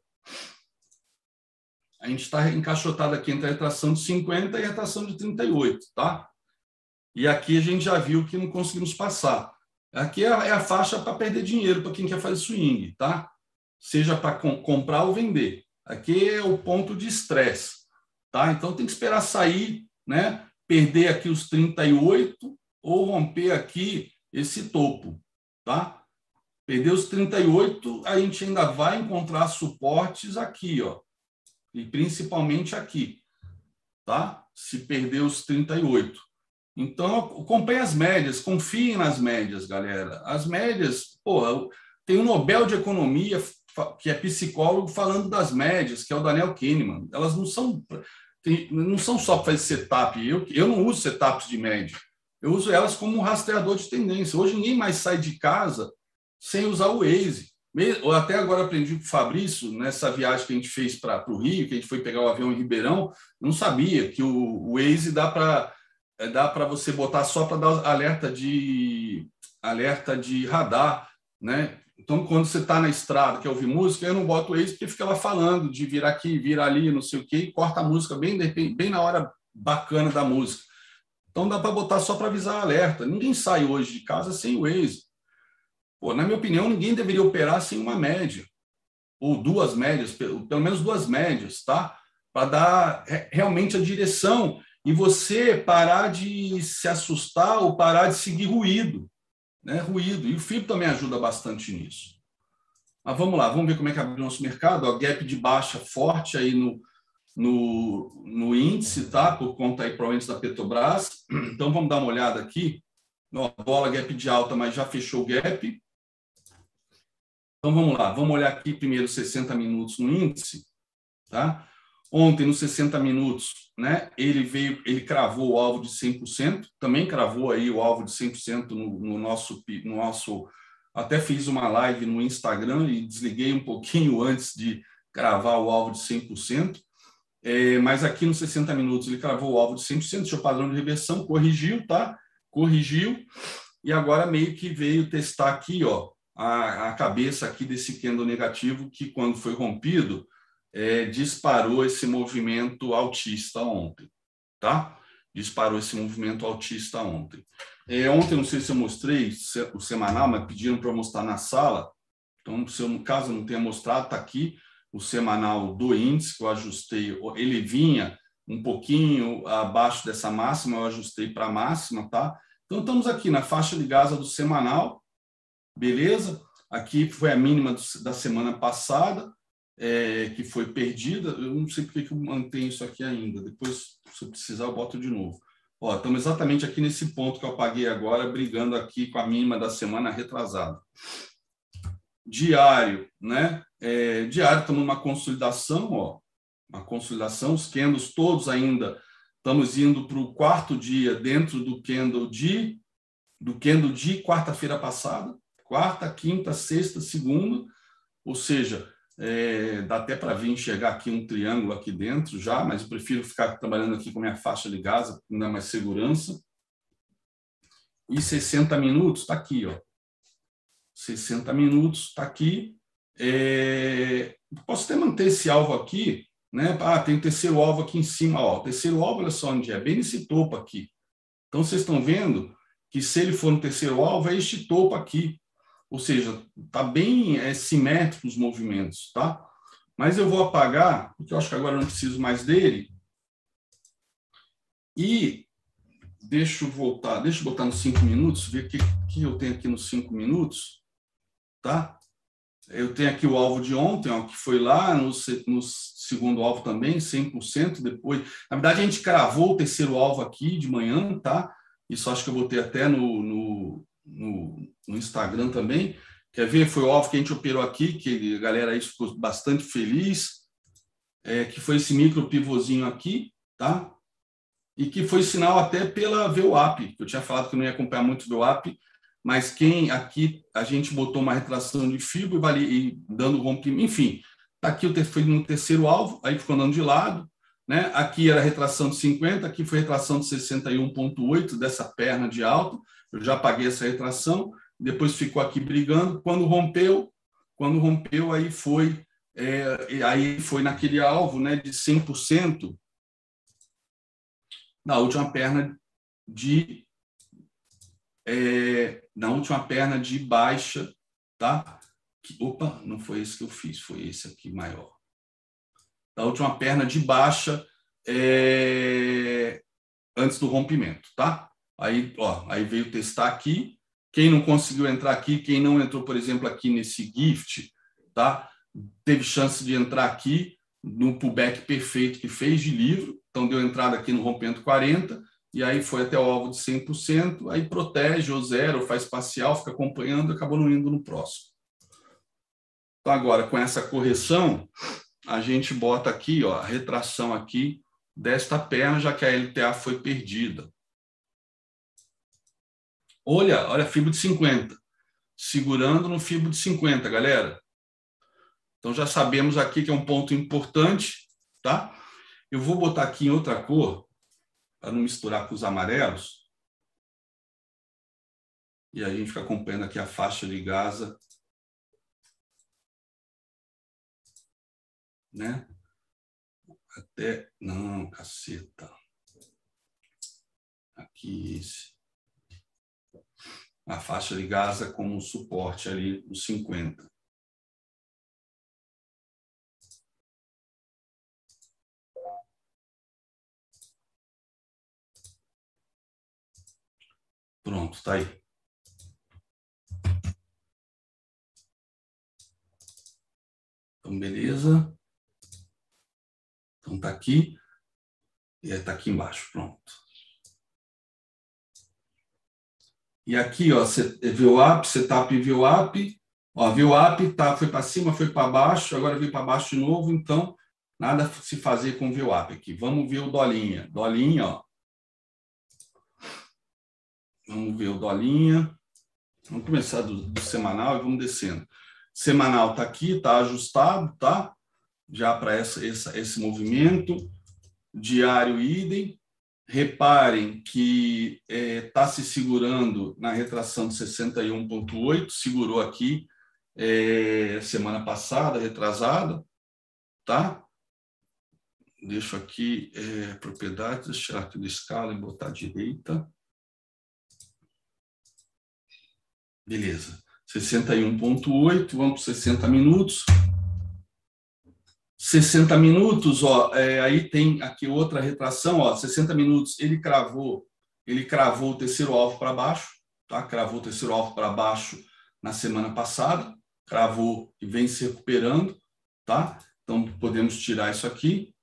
A gente está encaixotado aqui entre a retração de 50 e a retração de 38, tá? E aqui a gente já viu que não conseguimos passar. Aqui é a, é faixa para perder dinheiro para quem quer fazer swing, tá? Seja para com, comprar ou vender. Aqui é o ponto de estresse, tá? Então tem que esperar sair, né? Perder aqui os 38 ou romper aqui esse topo, tá? Perder os 38, a gente ainda vai encontrar suportes aqui, ó. E principalmente aqui, tá? Se perder os 38. Então, acompanhe as médias, confiem nas médias, galera. As médias, pô, tem um Nobel de Economia que é psicólogo falando das médias, que é o Daniel Kahneman. Elas não são tem, não são só para fazer setup. Eu, eu não uso setups de média. Eu uso elas como um rastreador de tendência. Hoje ninguém mais sai de casa sem usar o Waze. Eu até agora aprendi com o Fabrício, nessa viagem que a gente fez para o Rio, que a gente foi pegar o avião em Ribeirão, não sabia que o, o Waze dá para é, dá para você botar só para dar alerta de alerta de radar, né? Então, quando você está na estrada, quer ouvir música, eu não boto o Waze porque fica lá falando de vir aqui, vir ali, não sei o quê, e corta a música bem, bem na hora bacana da música. Então, dá para botar só para avisar alerta. Ninguém sai hoje de casa sem o Waze. Pô, na minha opinião, ninguém deveria operar sem uma média, ou duas médias, pelo menos duas médias, tá? para dar realmente a direção e você parar de se assustar ou parar de seguir ruído, né? Ruído. E o FIB também ajuda bastante nisso. Mas vamos lá, vamos ver como é que abriu o nosso mercado. Ó, gap de baixa forte aí no, no, no índice, tá? Por conta aí provavelmente da Petrobras. *clears throat* Então vamos dar uma olhada aqui. Ó, bola gap de alta, mas já fechou o gap. Então vamos lá, vamos olhar aqui primeiro 60 minutos no índice, tá? Ontem, nos 60 minutos, né, ele veio, ele cravou o alvo de 100%, também cravou aí o alvo de 100% no, no nosso, no nosso. Até fiz uma live no Instagram e desliguei um pouquinho *laughs* antes de cravar o alvo de 100%. É, mas aqui nos 60 minutos ele cravou o alvo de 100%, deixou padrão de reversão, corrigiu, tá? Corrigiu, e agora meio que veio testar aqui, ó, a, a cabeça aqui desse candle negativo, que quando foi rompido, é, disparou esse movimento altista ontem, tá? Disparou esse movimento altista ontem. É, ontem, não sei se eu mostrei o semanal, mas pediram para mostrar na sala. Então, se eu, no caso, não tenha mostrado, está aqui o semanal do índice, que eu ajustei. Ele vinha um pouquinho abaixo dessa máxima, eu ajustei para a máxima, tá? Então, estamos aqui na faixa de Gaza do semanal, beleza? Aqui foi a mínima da semana passada, é, que foi perdida. Eu não sei porque que eu mantenho isso aqui ainda. Depois, se eu precisar, eu boto de novo. Ó, estamos exatamente aqui nesse ponto que eu paguei agora, brigando aqui com a mínima da semana retrasada. Diário, né? É, diário, estamos numa consolidação, ó, uma consolidação, os candles todos ainda, estamos indo para o quarto dia dentro do candle de, do candle de quarta-feira passada, quarta, quinta, sexta, segunda, ou seja, é, dá até para vir enxergar aqui um triângulo aqui dentro já, mas eu prefiro ficar trabalhando aqui com minha faixa de gás, dá mais segurança. E 60 minutos está aqui, ó. 60 minutos está aqui. É, posso até manter esse alvo aqui, né? Ah, tem o terceiro alvo aqui em cima, ó. O terceiro alvo, olha só onde é, bem nesse topo aqui. Então vocês estão vendo que se ele for no terceiro alvo, é este topo aqui. Ou seja, está bem é, simétrico os movimentos, tá? Mas eu vou apagar, porque eu acho que agora eu não preciso mais dele. E deixa eu voltar, deixa eu botar nos cinco minutos, ver o que, que eu tenho aqui nos cinco minutos, tá? Eu tenho aqui o alvo de ontem, ó, que foi lá no, no segundo alvo também, 100% depois. Na verdade, a gente cravou o terceiro alvo aqui de manhã, tá? Isso acho que eu botei até no, no, no, no Instagram também. Quer ver? Foi o alvo que a gente operou aqui, que a galera aí ficou bastante feliz, é, que foi esse micro pivôzinho aqui, tá? E que foi sinal até pela VWAP, que eu tinha falado que não ia acompanhar muito VWAP, mas quem aqui a gente botou uma retração de fibra e, vale, e dando rompimento, enfim, tá aqui o foi no terceiro alvo, aí ficou andando de lado, né? Aqui era retração de 50, aqui foi retração de 61.8 dessa perna de alto, eu já paguei essa retração, depois ficou aqui brigando. Quando rompeu, quando rompeu, aí foi, é, aí foi naquele alvo né, de 100% na última perna de é, na última perna de baixa, tá? Opa, não foi esse que eu fiz, foi esse aqui maior. Da última perna de baixa é, antes do rompimento, tá? Aí, ó, aí veio testar aqui. Quem não conseguiu entrar aqui, quem não entrou, por exemplo, aqui nesse gift, tá? Teve chance de entrar aqui no pullback perfeito que fez de livro. Então deu entrada aqui no rompimento 40 e aí foi até o alvo de 100%, aí protege ou zero, faz parcial, fica acompanhando, acabou não indo no próximo. Então agora com essa correção, a gente bota aqui, ó, a retração aqui desta perna, já que a LTA foi perdida. Olha, olha, fibra de 50. Segurando no fibro de 50, galera. Então já sabemos aqui que é um ponto importante, tá? Eu vou botar aqui em outra cor, para não misturar com os amarelos. E a gente fica acompanhando aqui a faixa de Gaza. Né? Até. Não, caceta. Aqui esse a faixa de Gaza como um suporte ali nos 50. Pronto, tá aí. Então, beleza. Então, tá aqui. E tá aqui embaixo, pronto. E aqui, ó, VWAP, setup VWAP. Ó, VWAP tá, foi para cima, foi para baixo, agora veio para baixo de novo, então nada se fazer com VWAP aqui. Vamos ver o Dolinha. Dolinha, ó. Vamos ver o Dolinha. Vamos começar do, do semanal e vamos descendo. Semanal está aqui, está ajustado, tá? Já para essa, essa, esse movimento. Diário idem. Reparem que está é, tá se segurando na retração de 61,8, segurou aqui é, semana passada, retrasada, tá? Deixo aqui é, propriedades, tirar aqui do escala e botar à direita. Beleza. 61,8, vamos para 60 minutos. 60 minutos, ó, é, aí tem aqui outra retração, ó, 60 minutos, ele cravou, ele cravou o terceiro alvo para baixo, tá? Cravou o terceiro alvo para baixo na semana passada, cravou e vem se recuperando, tá? Então podemos tirar isso aqui.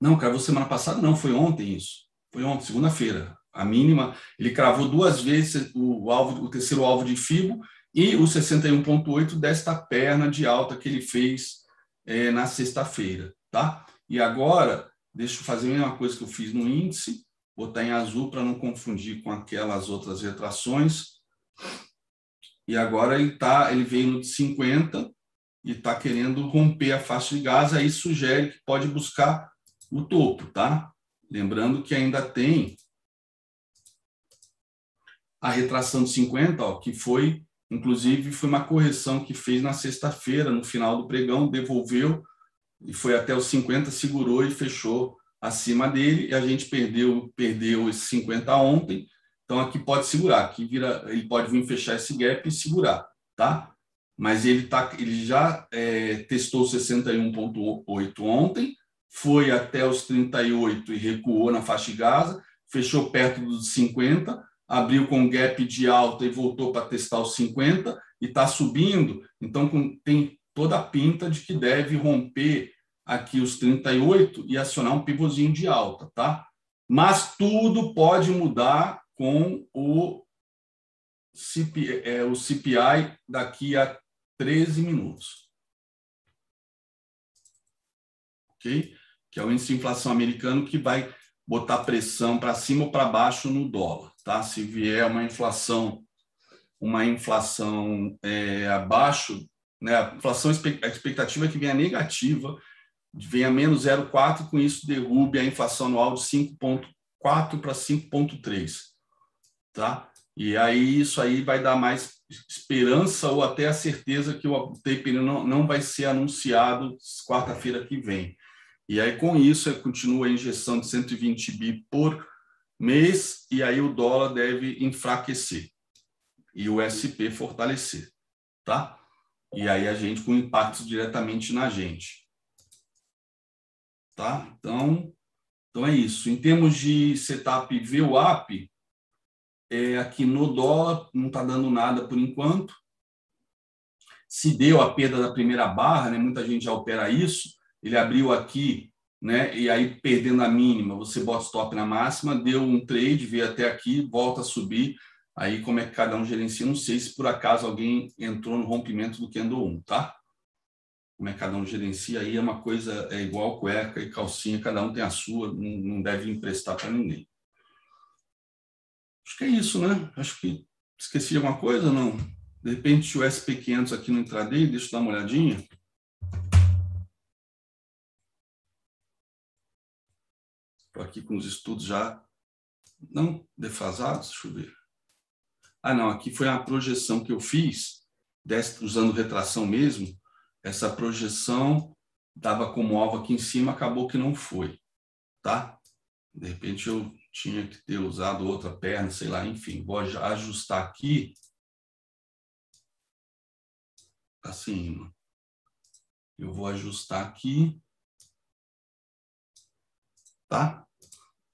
Não, cravou semana passada, não, foi ontem isso. Foi ontem, segunda-feira. A mínima, ele cravou duas vezes o alvo, o terceiro alvo de FIBO e o 61,8 desta perna de alta que ele fez é, na sexta-feira, tá? E agora, deixa eu fazer a mesma coisa que eu fiz no índice, botar em azul para não confundir com aquelas outras retrações. E agora ele tá, ele veio no de 50 e está querendo romper a faixa de gás, aí sugere que pode buscar o topo, tá? Lembrando que ainda tem a retração de 50, ó, que foi Inclusive, foi uma correção que fez na sexta-feira, no final do pregão, devolveu e foi até os 50, segurou e fechou acima dele, e a gente perdeu perdeu esses 50 ontem. Então, aqui pode segurar, aqui vira, ele pode vir fechar esse gap e segurar, tá? Mas ele, tá, ele já é, testou 61,8 ontem, foi até os 38 e recuou na faixa de Gaza, fechou perto dos 50, abriu com gap de alta e voltou para testar os 50 e está subindo, então tem toda a pinta de que deve romper aqui os 38 e acionar um pivôzinho de alta, tá? Mas tudo pode mudar com o CPI, é, o CPI daqui a 13 minutos. Ok? Que é o índice de inflação americano que vai botar pressão para cima ou para baixo no dólar tá? Se vier uma inflação, uma inflação é, abaixo, né? A inflação a expectativa é que venha negativa, venha menos 0,4, com isso derrube a inflação anual de 5,4 para 5,3, tá? E aí isso aí vai dar mais esperança ou até a certeza que o tapering não, não vai ser anunciado quarta-feira que vem. E aí, com isso, continua a injeção de 120 bi por mês, e aí o dólar deve enfraquecer e o SP fortalecer, tá? E aí a gente com impactos diretamente na gente. Tá? Então, então é isso. Em termos de setup VWAP, é, aqui no dólar não está dando nada por enquanto. Se deu a perda da primeira barra, né? muita gente já opera isso. Ele abriu aqui né? E aí perdendo a mínima, você bota stop na máxima, deu um trade, veio até aqui, volta a subir. Aí como é que cada um gerencia? Não sei se por acaso alguém entrou no rompimento do candle 1, tá? Como é que cada um gerencia? Aí é uma coisa é igual cueca e calcinha, cada um tem a sua, não, deve emprestar para ninguém. Acho que é isso, né? Acho que esqueci alguma coisa, não? De repente o SP500 aqui no intraday, deixa eu dar uma olhadinha. Estou aqui com os estudos já não defasados, deixa eu ver. Ah, não, aqui foi a projeção que eu fiz, usando retração mesmo. Essa projeção dava como alvo aqui em cima, acabou que não foi, tá? De repente eu tinha que ter usado outra perna, sei lá, enfim. Vou ajustar aqui assim. Eu vou ajustar aqui tá?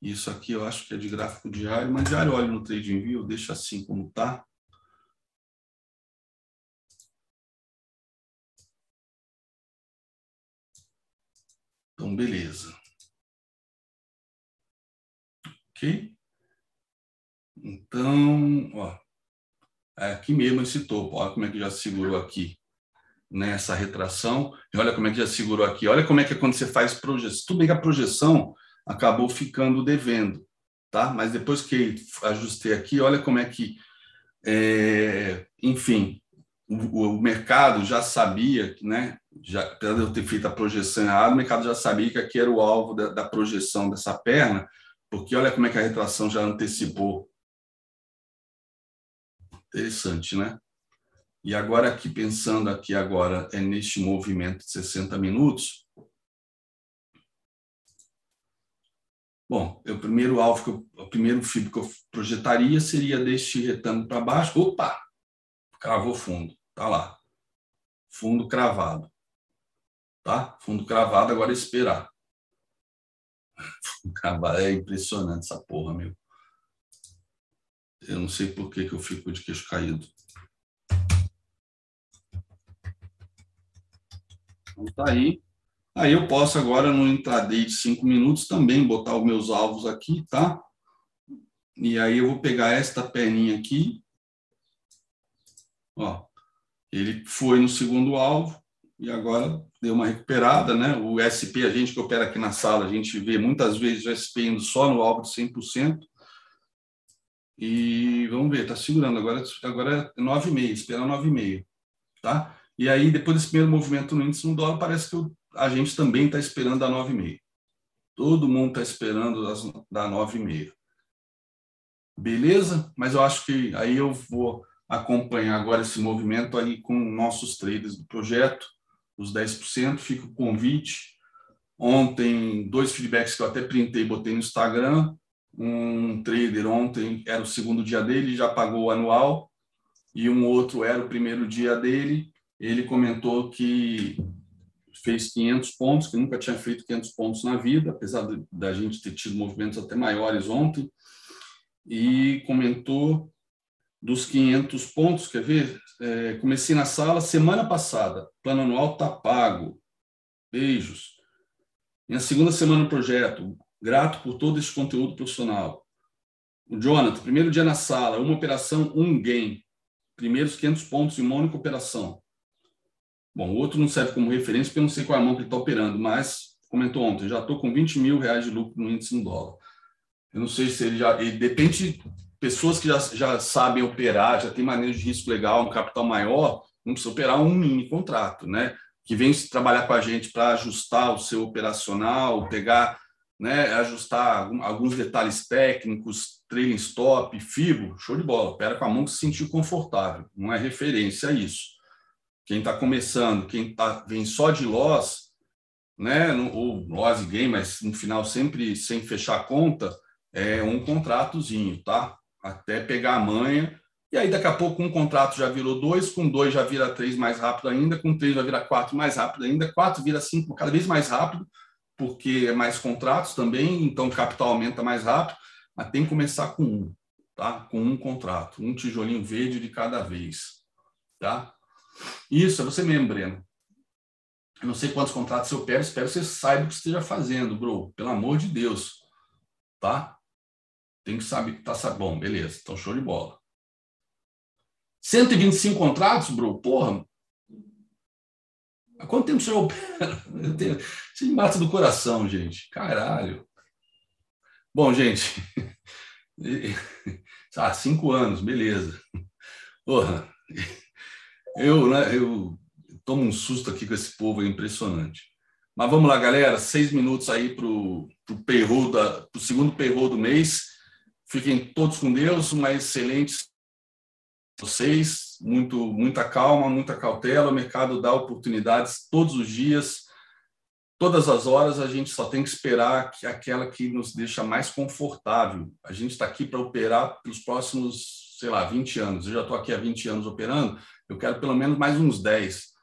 Isso aqui eu acho que é de gráfico diário, mas diário olho no TradingView, deixa assim como está. Então, beleza. Ok? Então, ó, é aqui mesmo esse topo, olha como é que já segurou aqui nessa retração, e olha como é que já segurou aqui. Olha como é que é quando você faz projeção. Tudo bem que a projeção acabou ficando devendo, tá? Mas depois que ajustei aqui, olha como é que, é, enfim, o, o, mercado já sabia, né? Já, apesar de eu ter feito a projeção errada, o mercado já sabia que aqui era o alvo da, da projeção dessa perna, porque olha como é que a retração já antecipou Interessante, né? E agora aqui, pensando aqui agora, é neste movimento de 60 minutos. Bom, o primeiro alvo, que eu, o primeiro fibro que eu projetaria seria deste retângulo para baixo. Opa! Cravou fundo. Tá lá. Fundo cravado. Tá? Fundo cravado, agora esperar. *laughs* Fundo cravado. É impressionante essa porra, meu. Eu não sei por que, que eu fico de queixo caído. Então tá aí. Aí eu posso agora no intraday de cinco minutos também botar os meus alvos aqui, tá? E aí eu vou pegar esta perninha aqui. Ó, ele foi no segundo alvo e agora deu uma recuperada, né? O SP, a gente que opera aqui na sala, a gente vê muitas vezes o SP indo só no alvo de 100%. E vamos ver, está segurando. Agora, agora é 9,5, esperar 9,5. Tá? E aí, depois desse primeiro movimento no índice no dólar, parece que a gente também está esperando a 9,5. Todo mundo está esperando as, da 9,5. Beleza? Mas eu acho que aí eu vou acompanhar agora esse movimento aí com nossos traders do projeto, os 10%. Fica o convite. Ontem, dois feedbacks que eu até printei e botei no Instagram um trader ontem era o segundo dia dele, já pagou o anual, e um outro era o primeiro dia dele. Ele comentou que fez 500 pontos, que nunca tinha feito 500 pontos na vida, apesar da gente ter tido movimentos até maiores ontem, e comentou dos 500 pontos, quer ver? É, comecei na sala semana passada, plano anual está pago, beijos. Minha segunda semana no projeto, Grato por todo esse conteúdo profissional. O Jonathan, primeiro dia na sala, uma operação, um game. Primeiros 500 pontos em uma única operação. Bom, o outro não serve como referência, porque eu não sei qual é a mão que ele está operando, mas comentou ontem, já estou com 20 mil reais de lucro no índice em dólar. Eu não sei se ele já. Ele depende de pessoas que já, já sabem operar, já tem manejo de risco legal, um capital maior, não precisa operar um mini contrato, né? Que vem trabalhar com a gente para ajustar o seu operacional, pegar né, ajustar alguns detalhes técnicos, trailing stop, fibo, show de bola. Opera com a mão que se sentir confortável. Não é referência a isso. Quem está começando, quem tá, vem só de loss, né, ou loss e mas no final sempre sem fechar a conta, é um contratozinho, tá? Até pegar a manha. E aí, daqui a pouco, um contrato já virou dois, com dois já vira três mais rápido ainda, com três já vira quatro mais rápido ainda, quatro vira cinco cada vez mais rápido porque é mais contratos também, então o capital aumenta mais rápido, mas tem que começar com um, tá? Com um contrato, um tijolinho verde de cada vez, tá? Isso, é você mesmo, Breno. Eu não sei quantos contratos eu pego, espero que você saiba o que esteja fazendo, bro. Pelo amor de Deus, tá? Tem que saber que tá bom, beleza. Então show de bola. 125 contratos, bro. Porra, Há quanto tempo senhor opera? *laughs* Você me mata do coração, gente. Caralho. Bom, gente. *laughs* *laughs* Ah, cinco anos, beleza. Porra. Eu, né, eu tomo um susto aqui com esse povo, é impressionante. Mas vamos lá, galera. Seis minutos aí para o segundo perro do mês. Fiquem todos com Deus. Uma excelente vocês, muito, muita calma, muita cautela. O mercado dá oportunidades todos os dias, todas as horas. A gente só tem que esperar que aquela que nos deixa mais confortável. A gente está aqui para operar pelos próximos, sei lá, 20 anos. Eu já estou aqui há 20 anos operando. Eu quero pelo menos mais uns 10.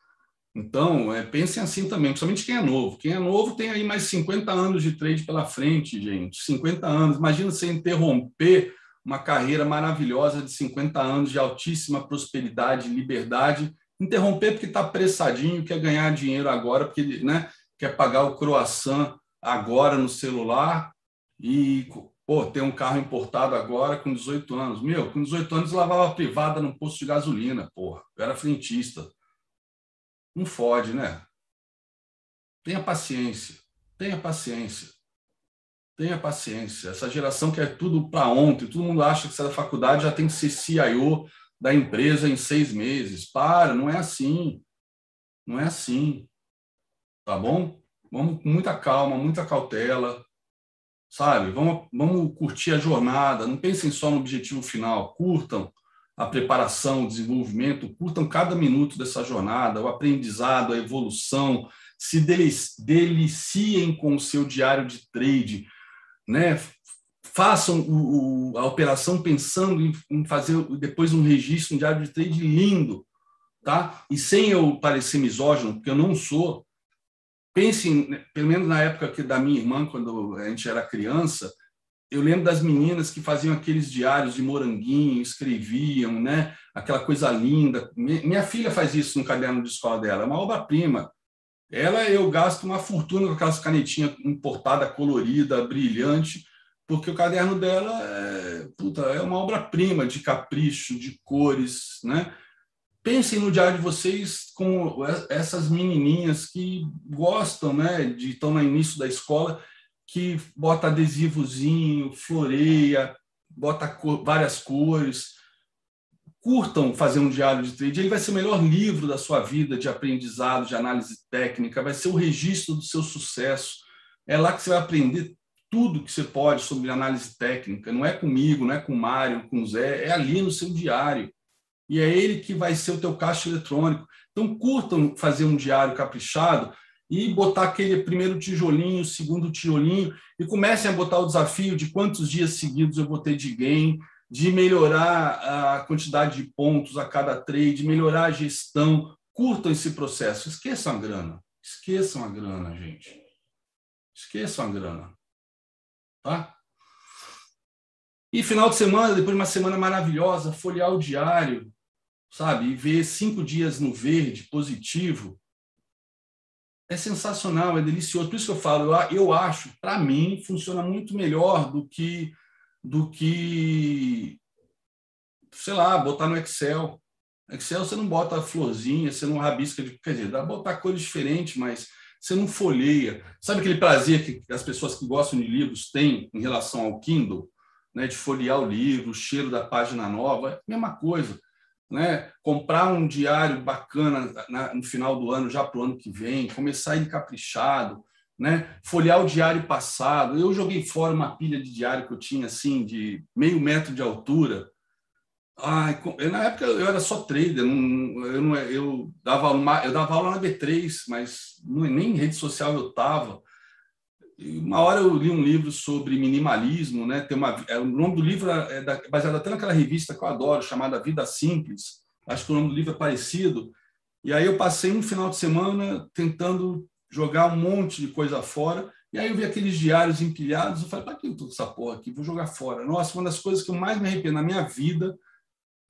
Então, é, pensem assim também, principalmente quem é novo. Quem é novo tem aí mais 50 anos de trade pela frente, gente. 50 anos. Imagina você interromper uma carreira maravilhosa de 50 anos de altíssima prosperidade, liberdade, interromper porque está apressadinho, quer ganhar dinheiro agora, porque né, quer pagar o croissant agora no celular e pô, ter um carro importado agora com 18 anos. Meu, com 18 anos lavava privada num posto de gasolina, porra. Eu era frentista. Não fode, né? Tenha paciência. Tenha paciência. Tenha paciência. Essa geração quer tudo para ontem. Todo mundo acha que sai da faculdade já tem que ser CIO da empresa em seis meses. Para, não é assim. Não é assim. Tá bom? Vamos com muita calma, muita cautela. Sabe? Vamos, vamos curtir a jornada. Não pensem só no objetivo final. Curtam a preparação, o desenvolvimento, curtam cada minuto dessa jornada, o aprendizado, a evolução, se deliciem com o seu diário de trade, né? façam o, o, a operação pensando em, em, fazer depois um registro, um diário de trade lindo, tá? E sem eu parecer misógino, porque eu não sou, pensem, né, pelo menos na época que da minha irmã, quando a gente era criança, eu lembro das meninas que faziam aqueles diários de moranguinho, escreviam, né? Aquela coisa linda. Minha filha faz isso no caderno de escola dela, é uma obra-prima. Ela, eu gasto uma fortuna com aquelas canetinhas importada, colorida, brilhante, porque o caderno dela é, puta, é uma obra-prima de capricho, de cores, né? Pensem no diário de vocês com essas menininhas que gostam, né, de estão no início da escola que bota adesivozinho, floreia, bota cor, várias cores. Curtam fazer um diário de trade. Ele vai ser o melhor livro da sua vida de aprendizado, de análise técnica, vai ser o registro do seu sucesso. É lá que você vai aprender tudo que você pode sobre análise técnica. Não é comigo, não é com o Mário, com o Zé, é ali no seu diário. E é ele que vai ser o teu caixa eletrônico. Então, curtam fazer um diário caprichado e botar aquele primeiro tijolinho, segundo tijolinho, e comecem a botar o desafio de quantos dias seguidos eu vou ter de gain, de melhorar a quantidade de pontos a cada trade, melhorar a gestão. Curtam esse processo. Esqueçam a grana. Esqueçam a grana, gente. Esqueçam a grana. Tá? E final de semana, depois de uma semana maravilhosa, folhear o diário, sabe? E ver cinco dias no verde, positivo, é sensacional, é delicioso. Por isso que eu falo, eu, eu acho, para mim, funciona muito melhor do que, do que, sei lá, botar no Excel. Excel você não bota florzinha, você não rabisca, de, quer dizer, dá botar cores diferentes, mas você não folheia. Sabe aquele prazer que as pessoas que gostam de livros têm em relação ao Kindle? Né, de folhear o livro, o cheiro da página nova, é mesma coisa né? comprar um diário bacana na, no final do ano, já para o ano que vem, começar a ir caprichado, né? folhear o diário passado. Eu joguei fora uma pilha de diário que eu tinha, assim, de meio metro de altura. Ai, na época eu era só trader, não, eu, não, eu, dava uma, eu dava aula na B3, mas nem em rede social eu estava. Uma hora eu li um livro sobre minimalismo, né? Tem uma, é, o nome do livro é, da, baseado até naquela revista que eu adoro, chamada Vida Simples. Acho que o nome do livro é parecido. E aí eu passei um final de semana tentando jogar um monte de coisa fora. E aí eu vi aqueles diários empilhados. Eu falei, para que com essa porra aqui? Vou jogar fora. Nossa, uma das coisas que eu mais me arrependo na minha vida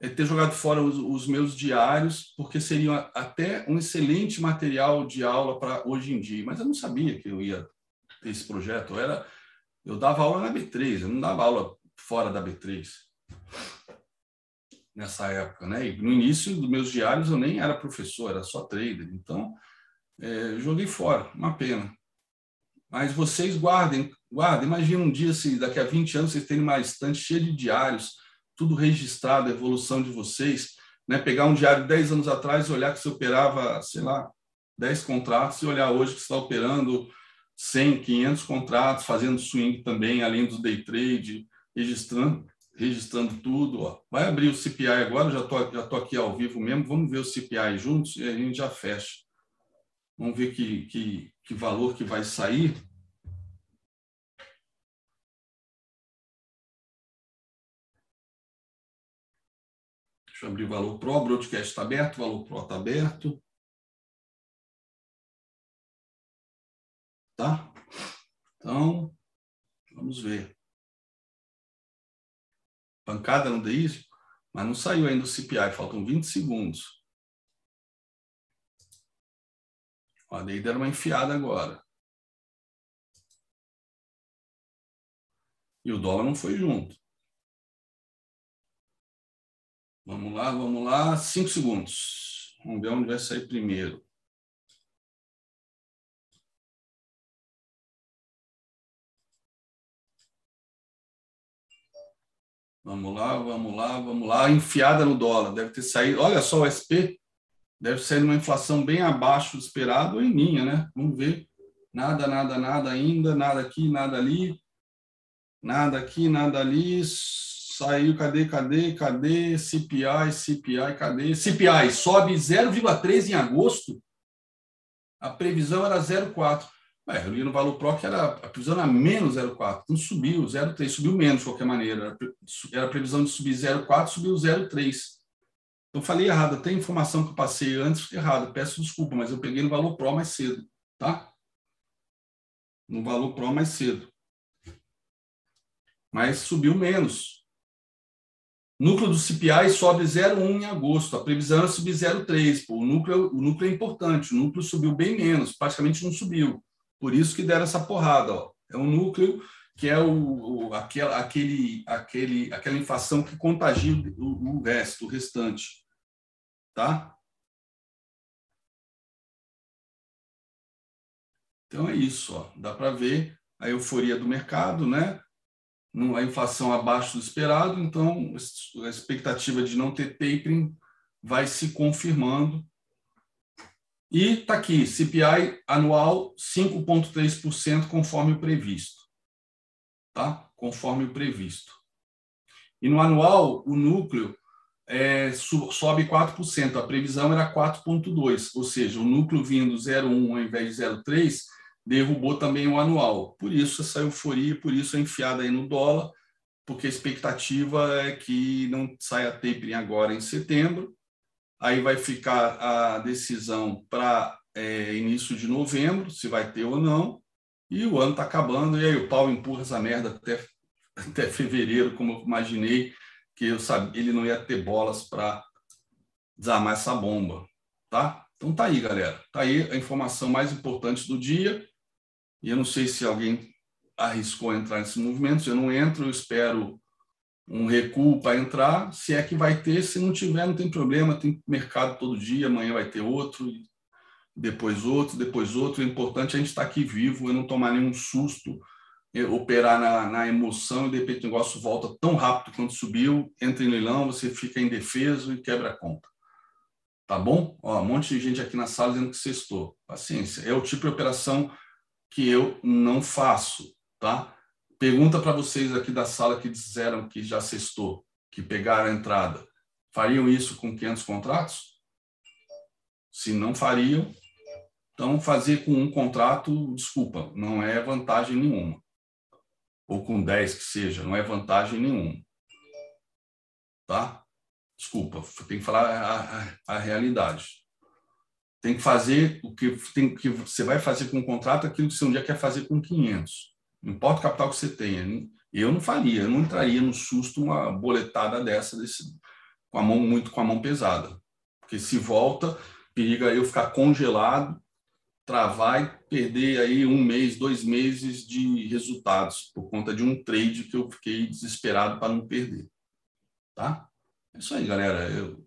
é ter jogado fora os, os meus diários, porque seriam até um excelente material de aula para hoje em dia. Mas eu não sabia que eu ia esse projeto era eu dava aula na B3, eu não dava aula fora da B3 nessa época, né? E no início dos meus diários eu nem era professor, era só trader, então é, joguei fora, uma pena. Mas vocês guardem, guardem. Imagina um dia se daqui a 20 anos vocês terem uma estante cheia de diários, tudo registrado, a evolução de vocês, né? Pegar um diário de 10 anos atrás e olhar que você operava, sei lá, 10 contratos e olhar hoje que você está operando 100, 500 contratos, fazendo swing também, além do day trade, registrando, registrando tudo. Ó. Vai abrir o CPI agora, já estou já tô aqui ao vivo mesmo, vamos ver o CPI juntos e a gente já fecha. Vamos ver que, que, que valor que vai sair. Deixa eu abrir o valor Pro, o broadcast está aberto, o valor Pro está aberto. Tá? Então, vamos ver. Pancada no DI, mas não saiu ainda o CPI, faltam 20 segundos. Ó, daí deram uma enfiada agora. E o dólar não foi junto. Vamos lá, vamos lá. Cinco segundos. Vamos ver onde vai sair primeiro. Vamos lá, vamos lá, vamos lá. Enfiada no dólar. Deve ter saído. Olha só o SP. Deve sair uma inflação bem abaixo do esperado, em linha, né? Vamos ver. Nada, nada, nada ainda. Nada aqui, nada ali. Nada aqui, nada ali. Saiu, cadê, cadê, cadê? CPI, CPI, cadê? CPI sobe 0,3 em agosto. A previsão era 0,4. Ué, eu li no Valor Pro que era, a previsão era menos 0,4. Então subiu 0,3, subiu menos de qualquer maneira. Era a previsão de subir 0,4, subiu 0,3. Eu falei errado, até a informação que eu passei antes errado. Peço desculpa, mas eu peguei no Valor Pro mais cedo, tá? No Valor Pro mais cedo. Mas subiu menos. Núcleo do CPI sobe 0,1 em agosto. A previsão é subir 0,3. O núcleo, o núcleo é importante. O núcleo subiu bem menos, praticamente não subiu. Por isso que deram essa porrada. Ó. É um núcleo que é o, o aquela, aquele, aquele, aquela inflação que contagia o, o resto, o restante. Tá? Então é isso. Ó. Dá para ver a euforia do mercado, né? a inflação abaixo do esperado, então a expectativa de não ter tapering vai se confirmando. E está aqui, CPI anual 5,3% conforme o previsto. Tá? Conforme o previsto. E no anual, o núcleo é, sobe 4%, a previsão era 4,2%, ou seja, o núcleo vindo 0,1 ao invés de 0,3%, derrubou também o anual. Por isso essa euforia, por isso a enfiada aí no dólar, porque a expectativa é que não saia tapering agora em setembro, aí vai ficar a decisão para é, início de novembro, se vai ter ou não, e o ano está acabando, e aí o pau empurra essa merda até, até fevereiro, como eu imaginei, que eu sabia, ele não ia ter bolas para desarmar essa bomba, tá? Então tá aí, galera. Tá aí a informação mais importante do dia. E eu não sei se alguém arriscou entrar nesse movimento. Se eu não entro, eu espero um recuo para entrar. Se é que vai ter, se não tiver, não tem problema. Tem mercado todo dia, amanhã vai ter outro, depois outro, depois outro. O importante é a gente estar aqui vivo e não tomar nenhum susto, operar na, na emoção e de repente o negócio volta tão rápido quanto subiu, entra em leilão, você fica indefeso e quebra a conta. Tá bom? Ó, um monte de gente aqui na sala dizendo que sextou. Paciência. É o tipo de operação que eu não faço, tá? Pergunta para vocês aqui da sala que disseram que já cestou, que pegaram a entrada. Fariam isso com 500 contratos? Se não fariam, então fazer com um contrato, desculpa, não é vantagem nenhuma. Ou com 10 que seja, não é vantagem nenhuma. Tá? Desculpa, tem que falar a, a, realidade tem que fazer o que, tem, que você vai fazer com o contrato aquilo que você um dia quer fazer com 500. Não importa o capital que você tenha. Eu não faria, eu não entraria no susto uma boletada dessa, desse, com a mão muito com a mão pesada. Porque se volta, periga eu ficar congelado, travar e perder aí um mês, dois meses de resultados por conta de um trade que eu fiquei desesperado para não perder. Tá? É isso aí, galera. Eu,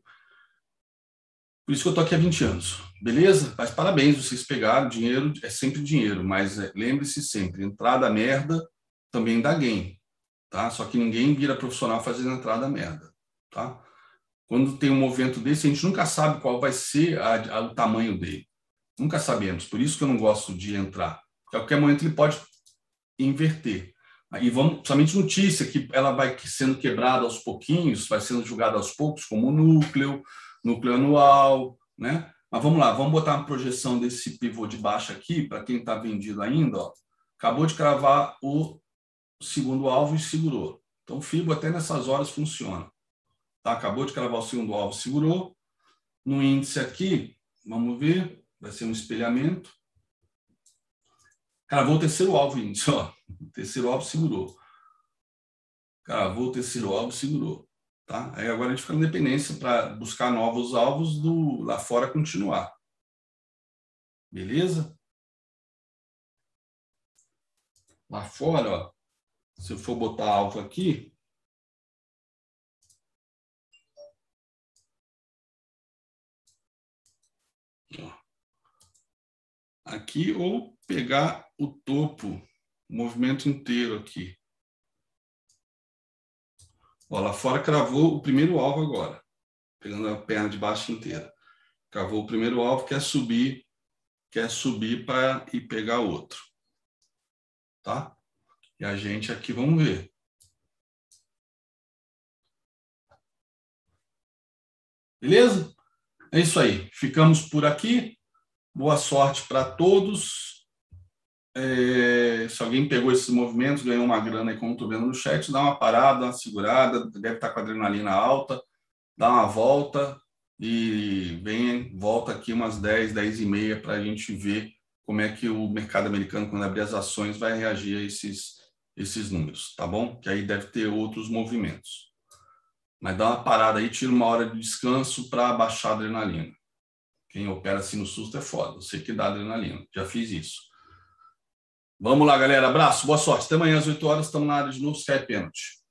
por isso que eu estou aqui há 20 anos. Beleza? Mas parabéns, vocês pegaram dinheiro, é sempre dinheiro, mas é, lembre-se sempre, entrada merda também dá game, tá? Só que ninguém vira profissional fazendo entrada merda, tá? Quando tem um movimento desse, a gente nunca sabe qual vai ser a, a, o tamanho dele. Nunca sabemos. Por isso que eu não gosto de entrar. Porque a qualquer momento ele pode inverter. E vamos, somente notícia que ela vai sendo quebrada aos pouquinhos, vai sendo julgada aos poucos, como núcleo, núcleo anual, né? Mas vamos lá, vamos botar uma projeção desse pivô de baixa aqui, para quem está vendido ainda, ó. Acabou de cravar o segundo alvo e segurou. Então, o FIBO até nessas horas funciona. Tá? Acabou de cravar o segundo alvo, segurou. No índice aqui, vamos ver, vai ser um espelhamento. Cravou o terceiro alvo, índice, ó. O terceiro alvo segurou. Cravou o terceiro alvo, segurou. Tá? Aí agora a gente fica na dependência para buscar novos alvos do lá fora continuar. Beleza? Lá fora, ó, se eu for botar alvo aqui, aqui ou pegar o topo, o movimento inteiro aqui. Ó, lá fora cravou o primeiro alvo agora, pegando a perna de baixo inteira. Cravou o primeiro alvo, quer subir, quer subir para ir pegar outro. Tá? E a gente aqui, vamos ver. Beleza? É isso aí. Ficamos por aqui. Boa sorte para todos. É, se alguém pegou esses movimentos, ganhou uma grana aí, como estou vendo no chat, dá uma parada, uma segurada, deve estar tá com adrenalina alta, dá uma volta e vem, volta aqui umas 10, 10 e meia para a gente ver como é que o mercado americano, quando abrir as ações, vai reagir a esses, esses números, tá bom? Que aí deve ter outros movimentos. Mas dá uma parada aí, tira uma hora de descanso para baixar a adrenalina. Quem opera assim no susto é foda. Eu sei que dá adrenalina. Já fiz isso. Vamos lá, galera. Abraço, boa sorte. Até amanhã às 8 horas. Estamos na área de novo. Sky Pênalti.